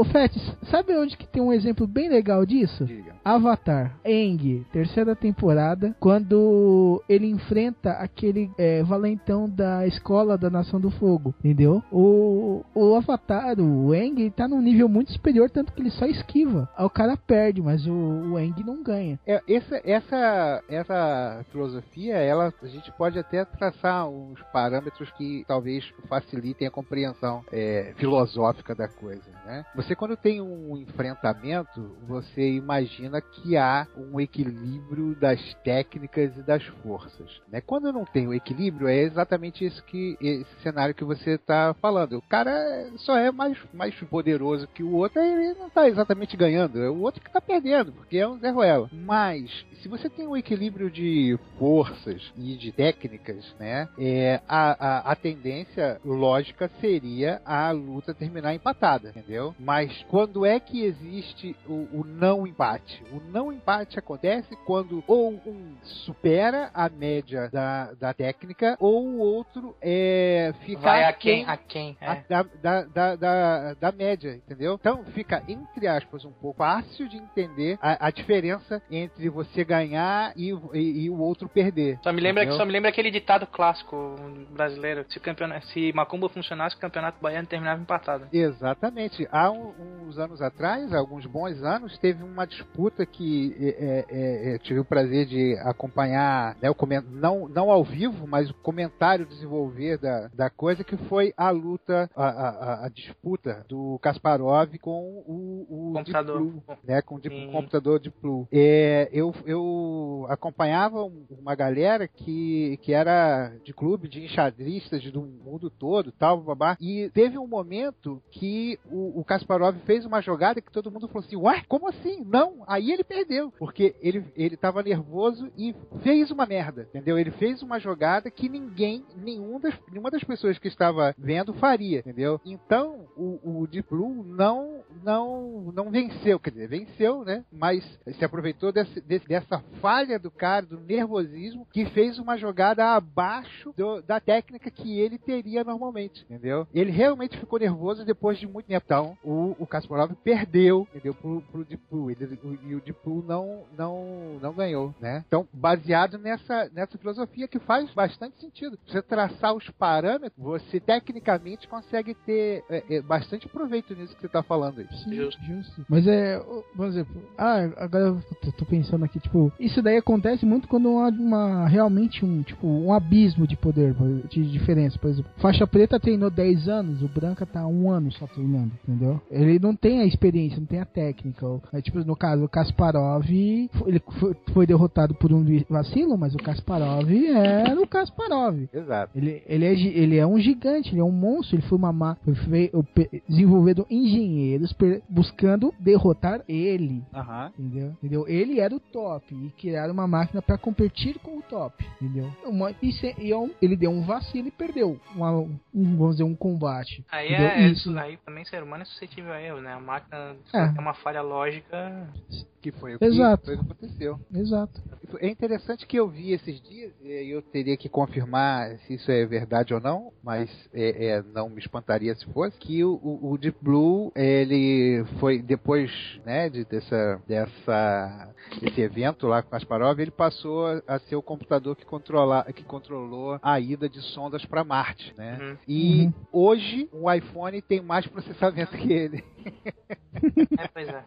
[SPEAKER 3] o Fetis, sabe onde que tem um exemplo bem legal disso?
[SPEAKER 5] Diga.
[SPEAKER 3] Avatar, Aang, terceira temporada, quando ele enfrenta aquele é, valentão da escola da Nação do Fogo, entendeu? O, o Avatar, o ele tá num nível muito superior, tanto que ele só esquiva. Aí o cara perde, mas o, o Aang não ganha.
[SPEAKER 5] É, essa, essa, essa filosofia, ela, a gente pode até traçar uns parâmetros que talvez facilitem a compreensão é, filosófica da coisa. Né? Você, quando tem um enfrentamento, você imagina que há um equilíbrio das técnicas e das forças. Né? Quando não tem o equilíbrio, é exatamente isso que esse cenário que você está falando. O cara só é mais, mais poderoso que o outro, ele não está exatamente ganhando, é o outro que está perdendo, porque é um Zé Ruela. Mas, se você tem um equilíbrio de forças e de técnicas, né, é, a, a, a tendência lógica seria a luta terminar empatada, entendeu? Mas quando é que existe o, o não empate? O não empate acontece quando ou um supera a média da, da técnica ou o outro é, fica
[SPEAKER 4] Vai a quem? A quem?
[SPEAKER 5] a-
[SPEAKER 4] É.
[SPEAKER 5] da, da, da, da, da média, entendeu? Então fica, entre aspas, um pouco fácil de entender a, a diferença entre você ganhar e, e, e o outro perder.
[SPEAKER 4] Só me lembra
[SPEAKER 5] entendeu?
[SPEAKER 4] só me lembra aquele ditado clássico brasileiro. Se, o campeonato, se Macumba funcionasse, o campeonato baiano terminava empatado.
[SPEAKER 5] Exatamente. Há um- uns anos atrás, alguns bons anos, teve uma disputa que é, é, é, tive o prazer de acompanhar, né, não, não ao vivo, mas o comentário desenvolver da, da coisa, que foi a luta, a, a- a- disputa do Kasparov com o, o
[SPEAKER 4] Computador.
[SPEAKER 5] Deep Blue, né, com o
[SPEAKER 4] Sim.
[SPEAKER 5] computador de Blue. É, eu, eu acompanhava um- uma galera que, que era de clube de enxadristas do mundo todo, tal, babá, e teve um momento que o, o Kasparov fez uma jogada que todo mundo falou assim, ué, como assim? Não, aí ele perdeu, porque ele, ele tava nervoso e fez uma merda, entendeu? Ele fez uma jogada que ninguém, nenhum das, nenhuma das pessoas que estava vendo faria, entendeu? Então, o, o Deep Blue não, não, não venceu, quer dizer, venceu, né? Mas se aproveitou desse, desse- dessa falha do cara, do nervosismo, que fez uma jogada abaixo do- da técnica que ele teria normalmente, entendeu? Ele realmente ficou nervoso depois de muito tempo. Então, o, o Kasparov perdeu, entendeu? Pro, pro. Ele- o- e o Deep Blue não, não, não ganhou, né? Então, baseado nessa, nessa filosofia que faz bastante sentido. Você traçar os parâmetros, você tecnicamente consegue ter é, é, bastante proveito nisso que você está falando aí.
[SPEAKER 3] Sim,
[SPEAKER 4] Justo.
[SPEAKER 3] justo. Mas é, o- por exemplo, ah, agora eu tô, tô pensando aqui, tipo, isso daí acontece muito quando há uma, realmente um, tipo, um abismo de poder, de diferença, por exemplo. Faixa preta treinou 10 anos, o branca tá um ano só treinando, entendeu? Ele não tem a experiência, não tem a técnica. é, tipo, no caso, o Kasparov, ele foi, foi derrotado por um vacilo, mas o Kasparov era o Kasparov.
[SPEAKER 5] Exato.
[SPEAKER 3] Ele, ele, é, ele é um gigante, ele é um monstro, ele foi uma ma- foi desenvolvido engenheiros per- buscando derrotar ele.
[SPEAKER 5] Aham.
[SPEAKER 3] Entendeu? entendeu? Ele era o top e criaram uma máquina para competir com o top, entendeu? Uma, e, se- e é um- ele deu um vacilo e perdeu uma- um, vamos dizer, um combate.
[SPEAKER 4] Aí
[SPEAKER 3] entendeu?
[SPEAKER 4] é
[SPEAKER 3] Isso.
[SPEAKER 4] isso, aí também ser humano é suscetível a erro, né? A máquina
[SPEAKER 3] É.
[SPEAKER 4] tem uma falha lógica.
[SPEAKER 5] Que foi o que,
[SPEAKER 3] Exato.
[SPEAKER 5] foi o que aconteceu.
[SPEAKER 3] Exato.
[SPEAKER 5] É interessante que eu vi esses dias, e eu teria que confirmar se isso é verdade ou não, mas é, é, não me espantaria se fosse, que o, o- Deep Blue, ele foi, depois né, de, dessa, dessa, desse evento lá com Kasparov, ele passou a, a ser o computador que, controla, que controlou a ida de sondas para Marte. Né?
[SPEAKER 4] Uhum.
[SPEAKER 5] E
[SPEAKER 3] Uhum.
[SPEAKER 5] hoje o iPhone tem mais processamento que ele.
[SPEAKER 4] É, pois é.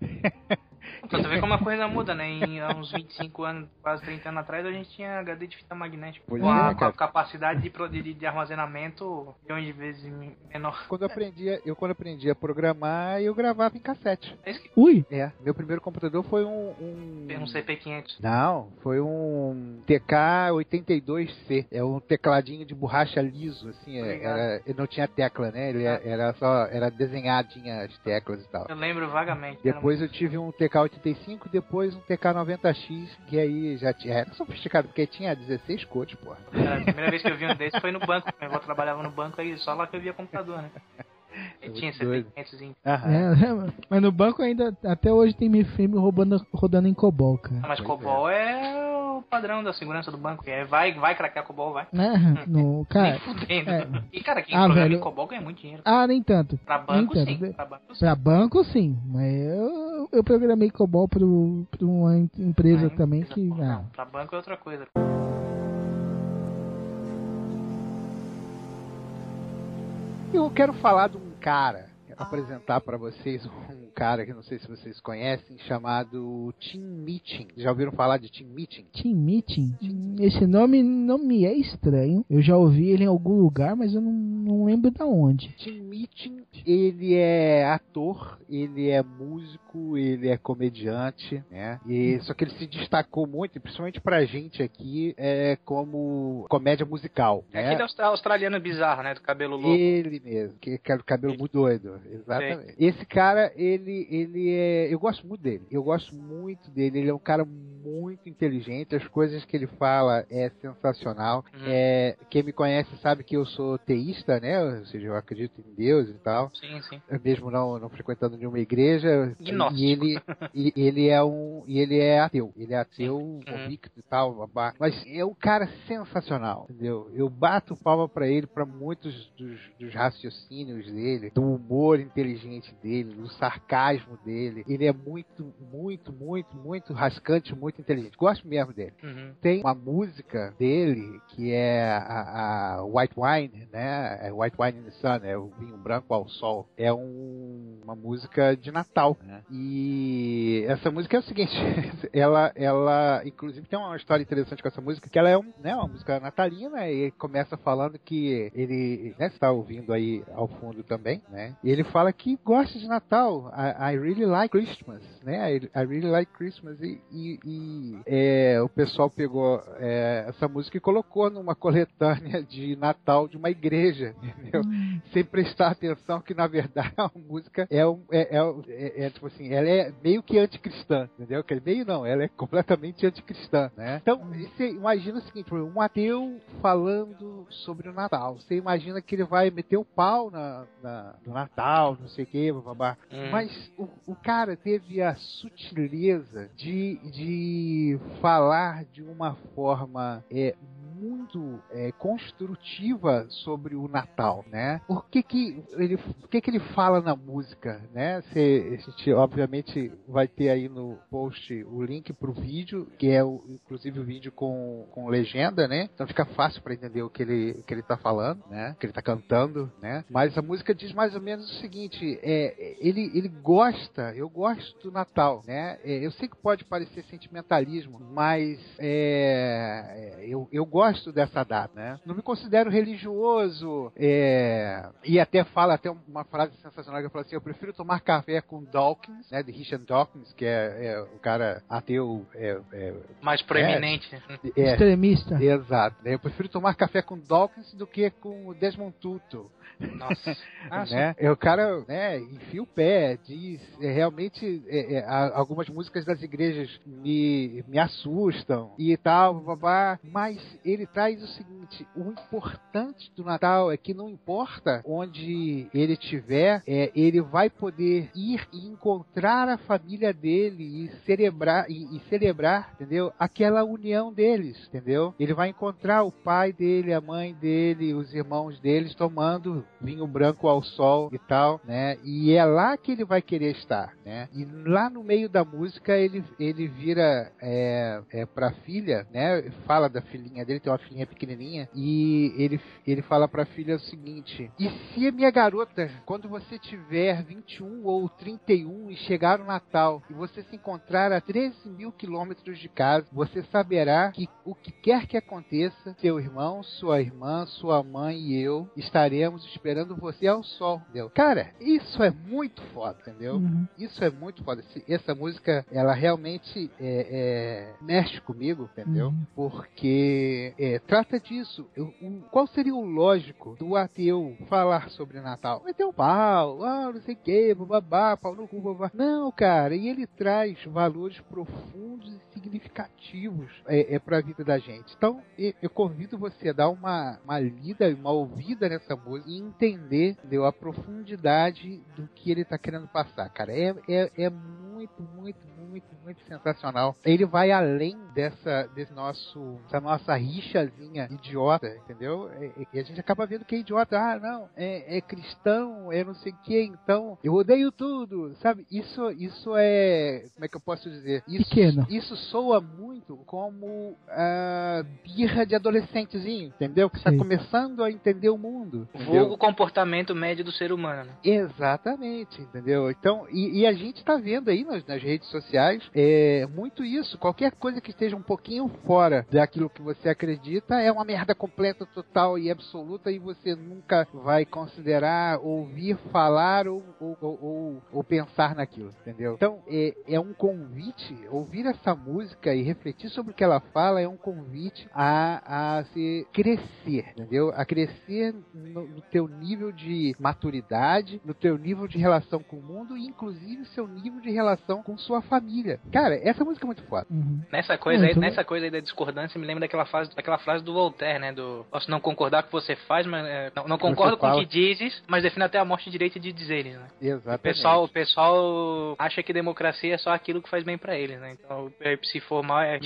[SPEAKER 4] Então, tu vê como a coisa muda, né? Em há uns 25 anos, quase 30 anos atrás, a gente tinha HD de fita magnética.
[SPEAKER 5] Pois
[SPEAKER 4] com, a,
[SPEAKER 5] é,
[SPEAKER 4] com a capacidade de, de, de armazenamento milhões de vezes menor.
[SPEAKER 5] Quando eu aprendia, eu quando aprendi a programar, eu gravava em cassete.
[SPEAKER 4] É isso que
[SPEAKER 3] Ui,
[SPEAKER 5] É, meu primeiro computador foi um. um...
[SPEAKER 4] um CP500.
[SPEAKER 5] Não, foi um TK82C. É um tecladinho de borracha liso, assim. é-. Era, ele não tinha tecla, né? Ele é- era só. Era desenhadinha as teclas e tal.
[SPEAKER 4] Eu lembro vagamente.
[SPEAKER 5] Depois eu tive um TK85, depois um TK90X, que aí já tinha. Era sofisticado, porque tinha 16 cores, porra.
[SPEAKER 4] Cara, a primeira vez que eu vi um desses foi no banco. Meu avô trabalhava no banco aí, só lá que eu via computador, né? Ele tinha. CP500.
[SPEAKER 5] Aham.
[SPEAKER 3] é, mas no banco ainda, até hoje tem mainframe roubando, rodando em COBOL, cara.
[SPEAKER 4] Mas
[SPEAKER 5] Pois
[SPEAKER 4] COBOL é. O padrão da segurança do banco. É, vai, vai craquear COBOL, vai.
[SPEAKER 3] Né? No, cara,
[SPEAKER 4] Nem fudendo.
[SPEAKER 3] é.
[SPEAKER 4] E cara, quem
[SPEAKER 3] Ah,
[SPEAKER 4] programa
[SPEAKER 3] velho.
[SPEAKER 4] em COBOL ganha muito dinheiro.
[SPEAKER 3] ah, nem tanto.
[SPEAKER 4] Pra banco,
[SPEAKER 3] nem
[SPEAKER 4] sim.
[SPEAKER 3] tanto.
[SPEAKER 4] Pra banco, sim.
[SPEAKER 3] Pra banco, sim. Mas eu, eu programei COBOL pro, pra uma em- empresa
[SPEAKER 4] Ah,
[SPEAKER 3] também
[SPEAKER 4] empresa,
[SPEAKER 3] que.
[SPEAKER 4] pô,
[SPEAKER 3] Ah,
[SPEAKER 4] não, Pra banco é outra coisa.
[SPEAKER 5] Eu quero falar de um cara, quero apresentar para vocês um cara que não sei se vocês conhecem, chamado Team Meeting. Já ouviram falar de Team Meeting?
[SPEAKER 3] Team Meeting? Esse nome não me é estranho. Eu já ouvi ele em algum lugar, mas eu não, não lembro da onde.
[SPEAKER 5] Team Meeting, ele é ator, ele é músico, ele é comediante, né? E, só que ele se destacou muito, principalmente pra gente aqui, é, como comédia musical,
[SPEAKER 4] É
[SPEAKER 5] né?
[SPEAKER 4] aquele austra- australiano bizarro, né? Do cabelo louco.
[SPEAKER 5] Ele mesmo, que era o cabelo muito doido. Exatamente. Esse cara, ele, ele é. Eu gosto muito dele. Eu gosto muito dele. Ele é um cara muito inteligente. As coisas que ele fala é sensacional.
[SPEAKER 4] Uhum.
[SPEAKER 5] É, quem me conhece sabe que eu sou teísta, né? Ou seja, eu acredito em Deus e tal.
[SPEAKER 4] Sim, sim.
[SPEAKER 5] Mesmo não, não frequentando nenhuma igreja.
[SPEAKER 4] Gnóstico.
[SPEAKER 5] E ele, e ele é um. E ele é ateu. Ele é ateu,
[SPEAKER 4] Uhum.
[SPEAKER 5] convicto e tal, babá. Mas é um cara sensacional, entendeu? Eu bato palma pra ele, pra muitos dos, dos raciocínios dele, do humor inteligente dele, do sarcasmo dele. Ele é muito, muito, muito, muito rascante, muito inteligente. Gosto mesmo dele
[SPEAKER 4] Uhum.
[SPEAKER 5] tem uma música dele que é a, a White Wine, né? É White Wine in the Sun, é o vinho branco ao sol. É um- uma música de Natal. né? E essa música é o seguinte, ela, ela, inclusive tem uma história interessante com essa música, que ela é um, né, uma música natalina e começa falando que ele, né, você tá ouvindo aí ao fundo também, né? E ele fala que gosta de Natal. I, I really like Christmas, né? I, I really like Christmas e, e- e, é, o pessoal pegou é, essa música e colocou numa coletânea de Natal de uma igreja, entendeu? Sem prestar atenção que na verdade a música é, um, é, é, é- é, tipo assim, ela é meio que anticristã, entendeu? Que meio não, ela é completamente anticristã, né? Então, você imagina o seguinte, um ateu falando sobre o Natal. Você imagina que ele vai meter o pau na, na- no Natal, não sei o que, babá.
[SPEAKER 4] Hum.
[SPEAKER 5] Mas o, o cara teve a sutileza de, de falar de uma forma é, muito é, construtiva sobre o Natal, né? Por que que ele, por que que ele fala na música, né? Cê, a gente obviamente vai ter aí no post o link pro vídeo, que é o, inclusive o vídeo com, com legenda, né? Então fica fácil para entender o que ele, que ele tá falando, né? O que ele tá cantando, né? Mas a música diz mais ou menos o seguinte, é, ele, ele gosta, eu gosto do Natal, né? É, eu sei que pode parecer sentimentalismo, mas é, é, eu, eu gosto dessa data, né? Não me considero religioso é, e até fala até uma frase sensacional que eu falo assim, eu prefiro tomar café com Dawkins, né? De Richard Dawkins, que é, é o cara ateu é, é,
[SPEAKER 4] mais proeminente.
[SPEAKER 3] É, Extremista.
[SPEAKER 5] Exato. Né? Eu prefiro tomar café com Dawkins do que com o Desmond Tutu.
[SPEAKER 4] Nossa.
[SPEAKER 5] Ah, né? É, o cara né, enfia o pé, diz. É, realmente, é, é, algumas músicas das igrejas me, me assustam e tal, babá. Mas ele traz o seguinte: o importante do Natal é que não importa onde ele estiver, é, ele vai poder ir e encontrar a família dele e celebrar, e, e celebrar, entendeu? Aquela união deles, entendeu? Ele vai encontrar o pai dele, a mãe dele, os irmãos deles tomando vinho branco ao sol e tal, né? E é lá que ele vai querer estar, né? E lá no meio da música ele, ele vira é, é, pra filha, né? Fala da filhinha dele, tem uma filhinha pequenininha, e ele, ele fala pra filha o seguinte: E se a minha garota, quando você tiver 21 ou 31 e chegar no Natal e você se encontrar a 13 mil quilômetros de casa, você saberá que o que quer que aconteça, seu irmão, sua irmã, sua mãe e eu estaremos esperando você ao sol, entendeu? Cara, isso é muito foda, entendeu? Uhum. Isso é muito foda. Essa música, ela realmente é, é, mexe comigo, entendeu? Uhum. Porque é, trata disso. Eu, qual seria o lógico do ateu falar sobre Natal? Vai ter um pau, ah, não sei o que, babá, pau no cu, babá. Não, cara, e ele traz valores profundos e significativos é, é para a vida da gente. Então, eu convido você a dar uma, uma lida, uma ouvida nessa música e entender deu a profundidade do que ele está querendo passar, cara. É, é, é muito, muito, muito, muito sensacional. Ele vai além dessa, desse nosso, dessa nossa rixazinha idiota, entendeu? E, e a gente acaba vendo que é idiota. Ah, não, é, é cristão, é não sei o que, então eu odeio tudo, sabe? Isso, isso é, como é que eu posso dizer? Isso,
[SPEAKER 3] Pequeno.
[SPEAKER 5] Isso soa muito como a birra de adolescentezinho, entendeu? Que está começando a entender o mundo.
[SPEAKER 4] Vulgo comportamento médio do ser humano. Né?
[SPEAKER 5] Exatamente, entendeu? Então, e, e a gente está vendo aí nas, nas, redes sociais é muito isso. Qualquer coisa que esteja um pouquinho fora daquilo que você acredita é uma merda completa, total e absoluta e você nunca vai considerar, ouvir, falar ou, ou, ou, ou pensar naquilo, entendeu? Então, é, é um convite, ouvir essa música e refletir sobre o que ela fala é um convite a, a se crescer, entendeu? A crescer no, no teu nível de maturidade, no teu nível de relação com o mundo e inclusive seu nível de relação com sua família. Cara, essa música é muito foda.
[SPEAKER 4] Uhum. Nessa coisa aí, nessa coisa aí da discordância, me lembra daquela frase, daquela frase do Voltaire, né, do posso não concordar com o que você faz, mas é, não, não concordo com o que dizes, mas defino até a morte direito de dizeres, né?
[SPEAKER 5] Exatamente.
[SPEAKER 4] O pessoal, o pessoal acha que democracia é só aquilo que faz bem para eles, né? Então, se for mal, é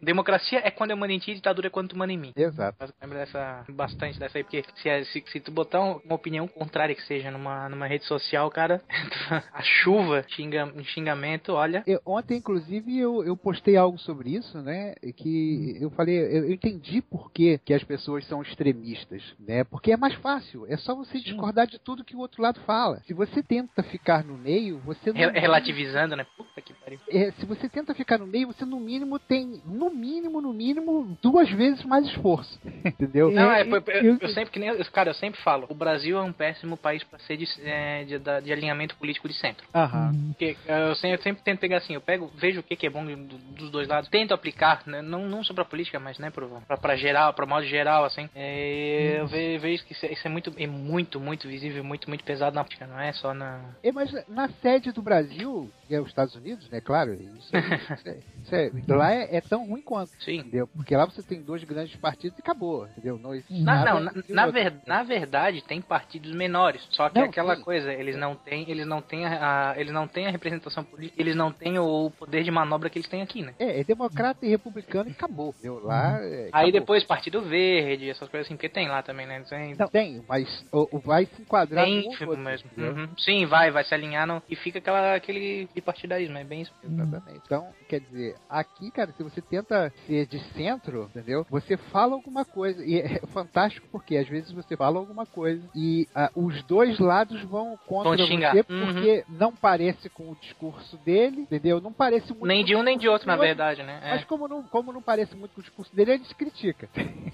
[SPEAKER 4] democracia é quando eu mando em ti, ditadura é quando tu manda em mim.
[SPEAKER 5] Exato.
[SPEAKER 4] Lembra dessa bastante dessa aí, porque se, se, se tu botar uma opinião contrária que seja numa, numa rede social, cara, a chuva xinga, xingamento, olha.
[SPEAKER 5] Eu, ontem, inclusive, eu, eu postei algo sobre isso, né? Que eu falei, eu, eu entendi por que, que as pessoas são extremistas, né? Porque é mais fácil, é só você discordar de tudo que o outro lado fala. Se você tenta ficar no meio, você não.
[SPEAKER 4] Relativizando, né? Puta que pariu.
[SPEAKER 5] É, se você tenta ficar no meio, você no mínimo tem, no mínimo, no mínimo, duas vezes mais esforço. Entendeu?
[SPEAKER 4] Não, é, eu, eu, eu sempre, que nem, cara, eu sempre falo, o Brasil é um péssimo país para ser de, é, de, de, de, alinhamento político de centro.
[SPEAKER 5] Uhum.
[SPEAKER 4] Porque eu sempre, eu sempre, tento pegar assim, eu pego, vejo o que, que é bom do, dos dois lados, tento aplicar, né, não, não só pra política, mas né, pra, pra, pra geral, pra modo geral, assim. É, eu ve, vejo que isso, é, isso é muito, é muito, muito visível, muito, muito pesado na política, não é só na.
[SPEAKER 5] É, mas na sede do Brasil, que é os Estados Unidos, né, claro, isso, isso, é, isso é, lá é, é, tão ruim quanto.
[SPEAKER 4] Sim.
[SPEAKER 5] Entendeu? Porque lá você tem dois grandes partidos e acabou, entendeu?
[SPEAKER 4] Não, na, não, na, na, ver, na verdade tem partidos menores, só que não, é aquela sim. coisa, eles não têm, eles não têm a, a, eles não têm a representação política, eles não têm o poder de manobra que eles têm aqui, né?
[SPEAKER 5] É, é democrata e republicano e acabou. Entendeu? Lá. É,
[SPEAKER 4] Aí
[SPEAKER 5] acabou.
[SPEAKER 4] depois Partido Verde, essas coisas assim, porque tem lá também, né? Tem,
[SPEAKER 5] Não, tem, mas o, o vai se enquadrar
[SPEAKER 4] tem
[SPEAKER 5] no
[SPEAKER 4] filme
[SPEAKER 5] outro,
[SPEAKER 4] mesmo. Uhum. Sim, vai, vai se alinhar no, e fica aquela, aquele partidarismo, é bem isso.
[SPEAKER 5] Exatamente. Então, quer dizer, aqui, cara, se você tenta ser de centro, entendeu? Você fala alguma coisa. E é fantástico porque às vezes você fala alguma coisa e ah, os dois lados vão contra
[SPEAKER 4] Vão xingar.
[SPEAKER 5] você
[SPEAKER 4] Uhum.
[SPEAKER 5] porque não parece com o discurso dele, entendeu? Não parece muito
[SPEAKER 4] Nem de
[SPEAKER 5] o
[SPEAKER 4] um nem de outro, na verdade, né?
[SPEAKER 5] Mas como não, como não parece muito com o discurso dele, ele se critica.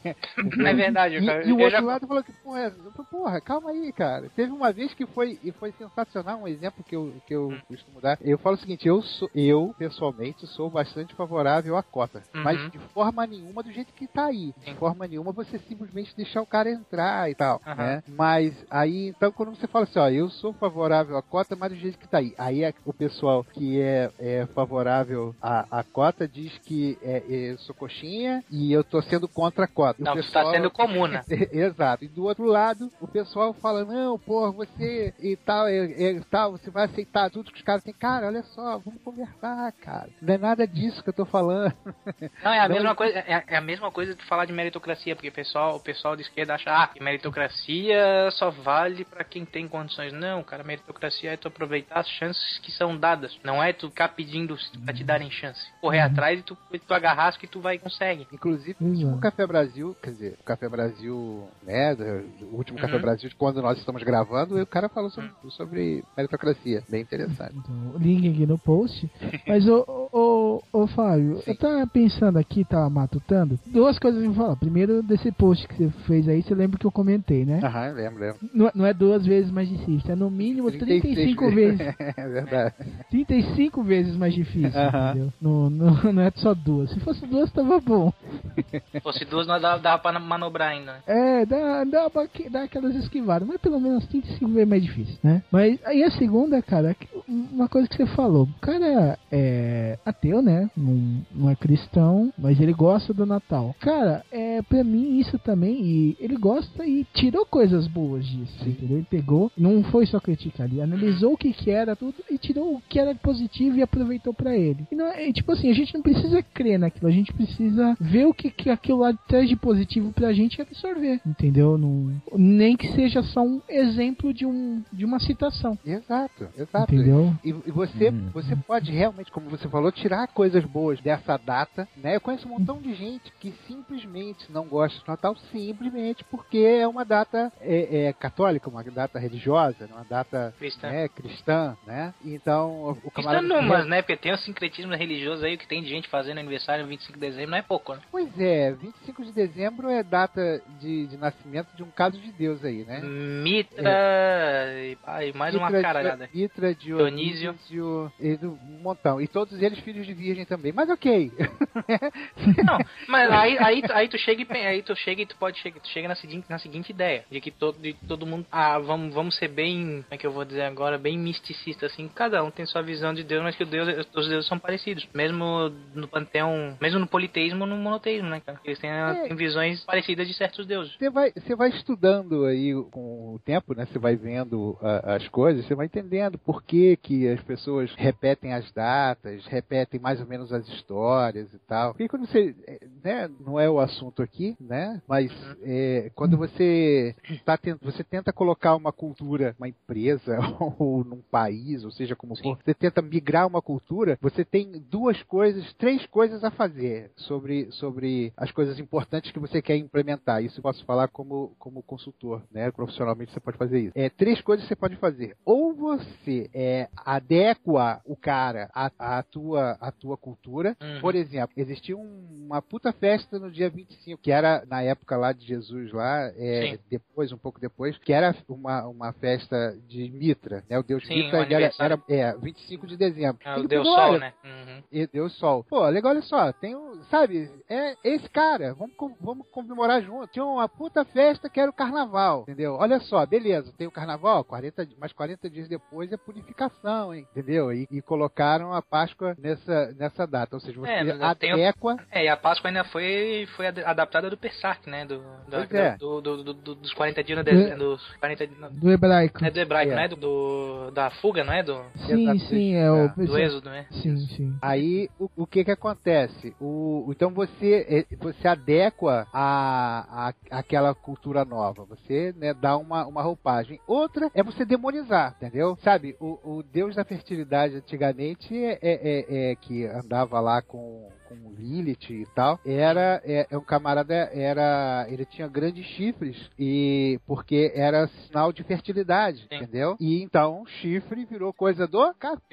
[SPEAKER 4] É, é verdade,
[SPEAKER 5] E,
[SPEAKER 4] cara.
[SPEAKER 5] e o
[SPEAKER 4] Eu
[SPEAKER 5] outro
[SPEAKER 4] já-
[SPEAKER 5] lado falou que, porra, falei, porra, calma aí, cara. Teve uma vez que foi, e foi sensacional, um exemplo que eu, que eu
[SPEAKER 4] Hum.
[SPEAKER 5] costumo dar. Eu falo o seguinte, eu, sou, eu, pessoalmente, sou bastante favorável à cota.
[SPEAKER 4] Uhum.
[SPEAKER 5] Mas de forma nenhuma do jeito que tá aí.
[SPEAKER 4] Sim.
[SPEAKER 5] De forma nenhuma você simplesmente deixar o cara entrar e tal,
[SPEAKER 4] Aham.
[SPEAKER 5] né? Mas aí, então, quando você fala assim, ó, eu sou favorável à cota, mas do jeito que tá aí. Aí é- o pessoal que é, é favorável à, à cota diz que é, eu sou coxinha e eu tô sendo contra a cota. O
[SPEAKER 4] Não, você tá sendo comuna.
[SPEAKER 5] Exato. E do outro lado, o pessoal fala, não, porra, você e tal, e, e tal, você vai aceitar tudo que os caras têm. Cara, olha só, vamos conversar, cara. Não é nada disso que eu tô falando.
[SPEAKER 4] Não, é a
[SPEAKER 5] Não,
[SPEAKER 4] mesma coisa, é, é a mesma coisa de falar de meritocracia, porque o pessoal, o pessoal de esquerda acha ah, que meritocracia só vale pra quem tem condições. Não, cara, meritocracia é tu aproveitar as chances que são dadas. Não é tu ficar pedindo pra te darem chance. Correr atrás e tu, tu agarrar as que tu vai e consegue.
[SPEAKER 5] Inclusive, o último Café Brasil, quer dizer, o Café Brasil, né, o último Café
[SPEAKER 4] Uhum.
[SPEAKER 5] Brasil, de quando nós estamos gravando, o cara falou sobre, sobre meritocracia. Bem interessante.
[SPEAKER 3] Então, o link aqui no post. Mas, ô, ô, ô, ô Fábio,
[SPEAKER 5] Sim.
[SPEAKER 3] eu tava pensando aqui, tava matutando. Duas coisas que eu vou falar. Primeiro, desse post que você fez aí, você lembra que eu comentei, né?
[SPEAKER 5] Aham, lembro, lembro.
[SPEAKER 3] Não, é- não é duas vezes mais difícil, é no mínimo 35 vezes.
[SPEAKER 5] é verdade.
[SPEAKER 3] 35 vezes mais difícil, entendeu? Não, não, não é só duas. Se fosse duas, tava bom.
[SPEAKER 4] Se fosse duas, nós dava, dava pra manobrar ainda. né?
[SPEAKER 3] É, dá, dá, pra que- dá aquelas esquivadas, mas pelo menos 35 vezes mais difícil, né? Mas aí a segunda, cara, que- uma coisa que você falou, o cara é ateu, né? Não, não é cristão, mas ele gosta do Natal. Cara, é pra mim isso também, e ele gosta e tirou coisas boas disso, entendeu? Ele pegou, não foi só criticar, ele analisou o que que era tudo e tirou o que era positivo e aproveitou pra ele. E não é, tipo assim, a gente não precisa crer naquilo, a gente precisa ver o que, que aquilo lá traz de positivo pra gente e absorver, entendeu? Não, nem que seja só um exemplo de, um, de uma citação,
[SPEAKER 5] Exato, exato.
[SPEAKER 3] entendeu?
[SPEAKER 5] E, e você,
[SPEAKER 3] Hum.
[SPEAKER 5] você pode realmente, como você falou, tirar coisas boas dessa data, né? Eu conheço um montão de gente que simplesmente não gosta do Natal, simplesmente porque é uma data é, é, católica, uma data religiosa, uma data
[SPEAKER 4] Cristã.
[SPEAKER 5] né, cristã, né? Então, o
[SPEAKER 4] Cristã
[SPEAKER 5] camarada...
[SPEAKER 4] não, mas né, porque tem o sincretismo religioso aí, o que tem de gente fazendo aniversário no 25 de dezembro, não é pouco, né?
[SPEAKER 5] Pois é, 25 de dezembro é data de, de nascimento de um caso de Deus aí, né?
[SPEAKER 4] Mitra e, ah, e mais uma
[SPEAKER 5] Mitra,
[SPEAKER 4] caralhada.
[SPEAKER 5] Mitra,
[SPEAKER 4] Dionísio.
[SPEAKER 5] Dionísio, e do- um montão. E todos eles filhos de virgem também. Mas ok.
[SPEAKER 4] Não, mas aí, aí, aí tu chega e aí tu chega e tu pode chegar, tu chega na seguinte, na seguinte ideia, de que todo, de todo mundo, ah, vamos, vamos ser bem, como é que eu vou dizer agora, bem misticista assim, cada um tem sua visão de Deus, mas que Deus, os deuses são parecidos, mesmo no panteão, mesmo no politeísmo, no monoteísmo, né, cara? Eles têm, têm visões parecidas de certos deuses.
[SPEAKER 5] Você vai, você vai estudando aí com o tempo, né? Você vai vendo ah, as coisas, você vai entendendo por que, que as pessoas repetem as datas, repetem mais ou menos as histórias e tal. Porque quando você, né? Não é o assunto aqui, né? Mas eh, quando você tá tent- você tenta colocar uma cultura, uma empresa ou num país, ou seja como for, você tenta migrar uma cultura, você tem duas coisas, três coisas a fazer sobre, sobre as coisas importantes que você quer implementar. Isso eu posso falar como, como consultor, né? Profissionalmente você pode fazer isso. É, três coisas que você pode fazer. Ou você é, adequa o cara à, à, tua, à tua cultura.
[SPEAKER 4] Uhum.
[SPEAKER 5] Por exemplo, existia um- uma puta festa no dia 25, que era na época lá de Jesus lá, é, depois, um pouco depois, que era uma, uma festa de Mitra, né? O deus
[SPEAKER 4] Sim,
[SPEAKER 5] Mitra
[SPEAKER 4] um
[SPEAKER 5] era, era é, 25 de dezembro.
[SPEAKER 4] Ah, o Deus Sol,
[SPEAKER 5] olha,
[SPEAKER 4] né? Uhum.
[SPEAKER 5] e Deus Sol. Pô, legal, olha só, tem um, sabe, é esse cara, vamos, vamos comemorar junto. Tinha uma puta festa que era o carnaval, entendeu? Olha só, beleza, tem o carnaval, 40, di- mas 40 dias depois é purificação. Atenção, hein? Entendeu? E, e colocaram a Páscoa nessa, nessa data. Ou seja, você
[SPEAKER 4] É,
[SPEAKER 5] adequa.
[SPEAKER 4] É, e a Páscoa ainda foi, foi ad- adaptada do Pessach, né? Do, da-
[SPEAKER 5] Pois é.
[SPEAKER 4] do, do- do- do- dos 40 dias no deserto. Dos 40 dias. não,
[SPEAKER 3] Do hebraico.
[SPEAKER 4] É do hebraico,
[SPEAKER 5] É.
[SPEAKER 4] não é? Do, do- da fuga, não é? Do,
[SPEAKER 3] Sim,
[SPEAKER 5] Exato.
[SPEAKER 3] sim, é o.
[SPEAKER 5] É,
[SPEAKER 4] do êxodo, né?
[SPEAKER 3] Sim, sim.
[SPEAKER 5] Aí o, o que que acontece? O, então você é, você adequa a, a aquela cultura nova. Você né, dá uma, uma roupagem. Outra é você demonizar, entendeu? Sabe, o, o deus da fertilidade antigamente é, é- é- é que andava lá com com Lilith e tal, era é, é um camarada era ele tinha grandes chifres e porque era sinal de fertilidade,
[SPEAKER 4] Sim.
[SPEAKER 5] entendeu? E então chifre virou coisa do capeta.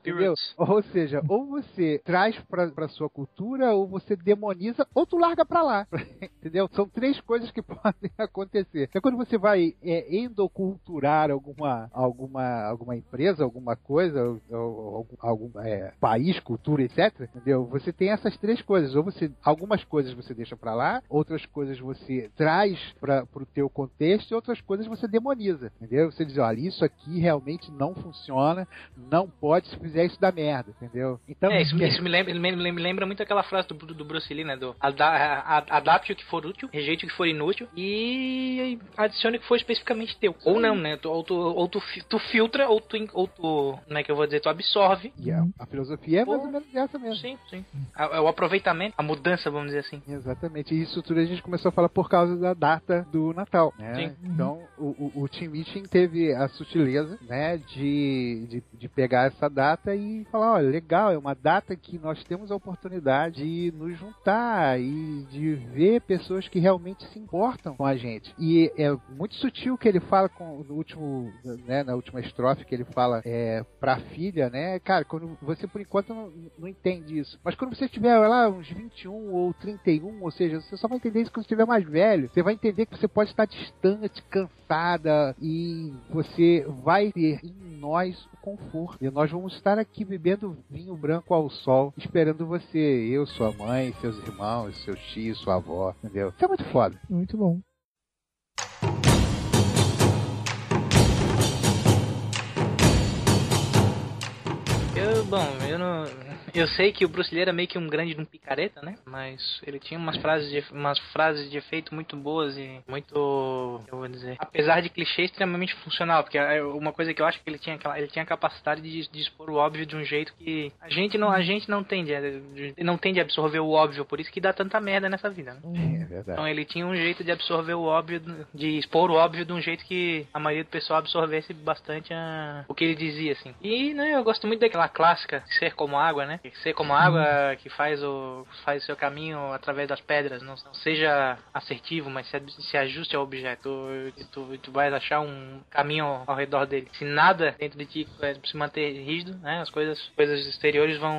[SPEAKER 5] Entendeu? Ou seja, ou você traz pra, pra sua cultura, ou você demoniza, ou tu larga pra lá. Entendeu? São três coisas que podem acontecer. Então, quando você vai é, endoculturar alguma, alguma, alguma empresa, alguma coisa, ou, ou algum, algum, é, país, cultura, etc., entendeu? Você tem essas três coisas. Ou você, algumas coisas você deixa pra lá, outras coisas você traz para pro teu contexto, e outras coisas você demoniza. Entendeu? Você diz, olha, isso aqui realmente não funciona, não pode, se fizer isso dá merda, entendeu? Então,
[SPEAKER 4] É, isso, isso me, lembra, me me lembra muito aquela frase do, do Bruce Lee, né? Do adapte o que for útil, rejeite o que for inútil e adicione o que for especificamente teu. Ou não, né? Tu- ou tu, ou tu, tu filtra, ou tu, ou tu. Como é que eu vou dizer? Tu absorve.
[SPEAKER 5] E a, a filosofia é mais ou menos essa mesmo.
[SPEAKER 4] Sim, sim. A- É o aproveitamento, a mudança, vamos dizer assim.
[SPEAKER 5] Exatamente, e isso tudo a gente começou a falar por causa da data do Natal, né?
[SPEAKER 4] Sim.
[SPEAKER 5] Então, o, o, o Team Meeting teve a sutileza, né, de, de, de pegar essa data e falar, olha, legal, é uma data que nós temos a oportunidade de nos juntar e de ver pessoas que realmente se importam com a gente. E é muito sutil que ele fala com, no último, né, na última estrofe que ele fala é, pra filha, né, cara, quando você por enquanto não, não entende isso, mas quando você tiver lá uns 21 ou 31, ou seja, você só vai entender isso quando estiver mais velho. Você vai entender que você pode estar distante, cansada e você vai ter em nós o conforto. E nós vamos estar aqui bebendo vinho branco ao sol, esperando você, eu, sua mãe, seus irmãos, seus tios, sua avó, entendeu? Isso é muito foda.
[SPEAKER 3] Muito bom.
[SPEAKER 4] Bom, eu não. Eu sei que o Bruce Lee era meio que um grande de um picareta, né? Mas ele tinha umas frases de, umas frases de efeito muito boas e muito. Eu vou dizer. Apesar de clichê, extremamente funcional. Porque é uma coisa que eu acho que ele tinha, ele tinha a capacidade de, de expor o óbvio de um jeito que a gente não, a gente não tende, a, não tende a absorver o óbvio, por isso que dá tanta merda nessa vida, né?
[SPEAKER 5] É verdade.
[SPEAKER 4] Então ele tinha um jeito de absorver o óbvio, de expor o óbvio de um jeito que a maioria do pessoal absorvesse bastante a- o que ele dizia, assim. E, né, eu gosto muito daquela clássica, ser como água, né? Ser como água que faz o faz seu caminho através das pedras, não, não seja assertivo, mas se, se ajuste ao objeto. Tu, e tu vais achar um caminho ao redor dele. Se nada dentro de ti é, se manter rígido, né? As coisas, coisas exteriores vão,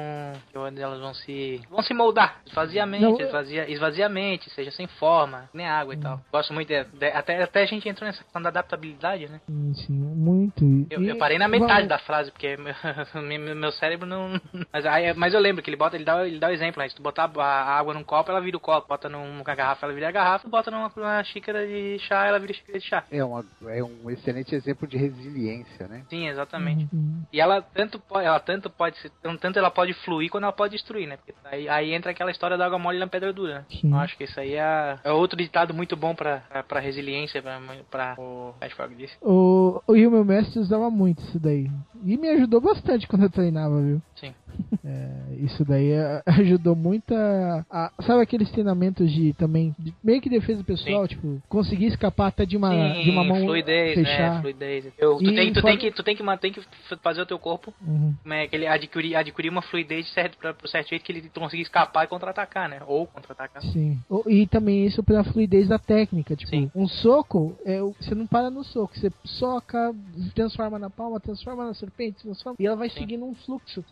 [SPEAKER 4] elas vão se vão se moldar esvaziamente,
[SPEAKER 3] eu-
[SPEAKER 4] esvazia, esvaziamente, seja sem forma, nem água e tal. Gosto muito de, de- até até a gente entrou nessa questão da adaptabilidade, né?
[SPEAKER 3] Sim, sim, muito.
[SPEAKER 4] Eu, eu parei na metade
[SPEAKER 3] vamos-
[SPEAKER 4] da frase porque meu, meu, meu cérebro não. Mas, aí, mas eu lembro que ele bota, ele dá, ele dá o exemplo, né? Se tu botar a água num copo, ela vira o copo. Bota numa garrafa, ela vira a garrafa. Bota numa, numa xícara de chá, ela vira xícara de chá.
[SPEAKER 5] É, uma, é um excelente exemplo de resiliência, né?
[SPEAKER 4] Sim, exatamente.
[SPEAKER 3] Uhum.
[SPEAKER 4] E ela tanto pode, ela tanto pode ser, tanto ela pode fluir quanto ela pode destruir, né? Porque aí, aí entra aquela história da água mole na pedra dura. Né?
[SPEAKER 3] Sim.
[SPEAKER 4] Eu acho que isso aí é, é outro ditado muito bom pra, pra, pra resiliência, pra, pra o Ashfog disse.
[SPEAKER 3] O, o e o meu mestre usava muito isso daí. E me ajudou bastante quando eu treinava, viu?
[SPEAKER 4] Sim.
[SPEAKER 3] É, isso daí é, ajudou muito a, a- Sabe aqueles treinamentos de também. de- meio que defesa pessoal, tipo, conseguir escapar até de uma,
[SPEAKER 4] Sim,
[SPEAKER 3] de uma mão
[SPEAKER 4] fluidez,
[SPEAKER 3] fechar.
[SPEAKER 4] né? Fluidez. Eu, tu,
[SPEAKER 3] E
[SPEAKER 4] tem, tu,
[SPEAKER 3] fora-
[SPEAKER 4] tem que, tu tem que man- tem que fazer o teu corpo
[SPEAKER 3] Uhum.
[SPEAKER 4] como é, que ele adquirir, adquirir uma fluidez certo, pra, pro certo jeito que ele consiga escapar e contra-atacar, né? Ou contra-atacar.
[SPEAKER 3] Sim. E também isso pela fluidez da técnica. Tipo,
[SPEAKER 4] Sim.
[SPEAKER 3] um soco, é, você não para no soco. Você soca, transforma na palma, transforma na serpente, transforma. E ela vai
[SPEAKER 4] Sim.
[SPEAKER 3] seguindo um fluxo.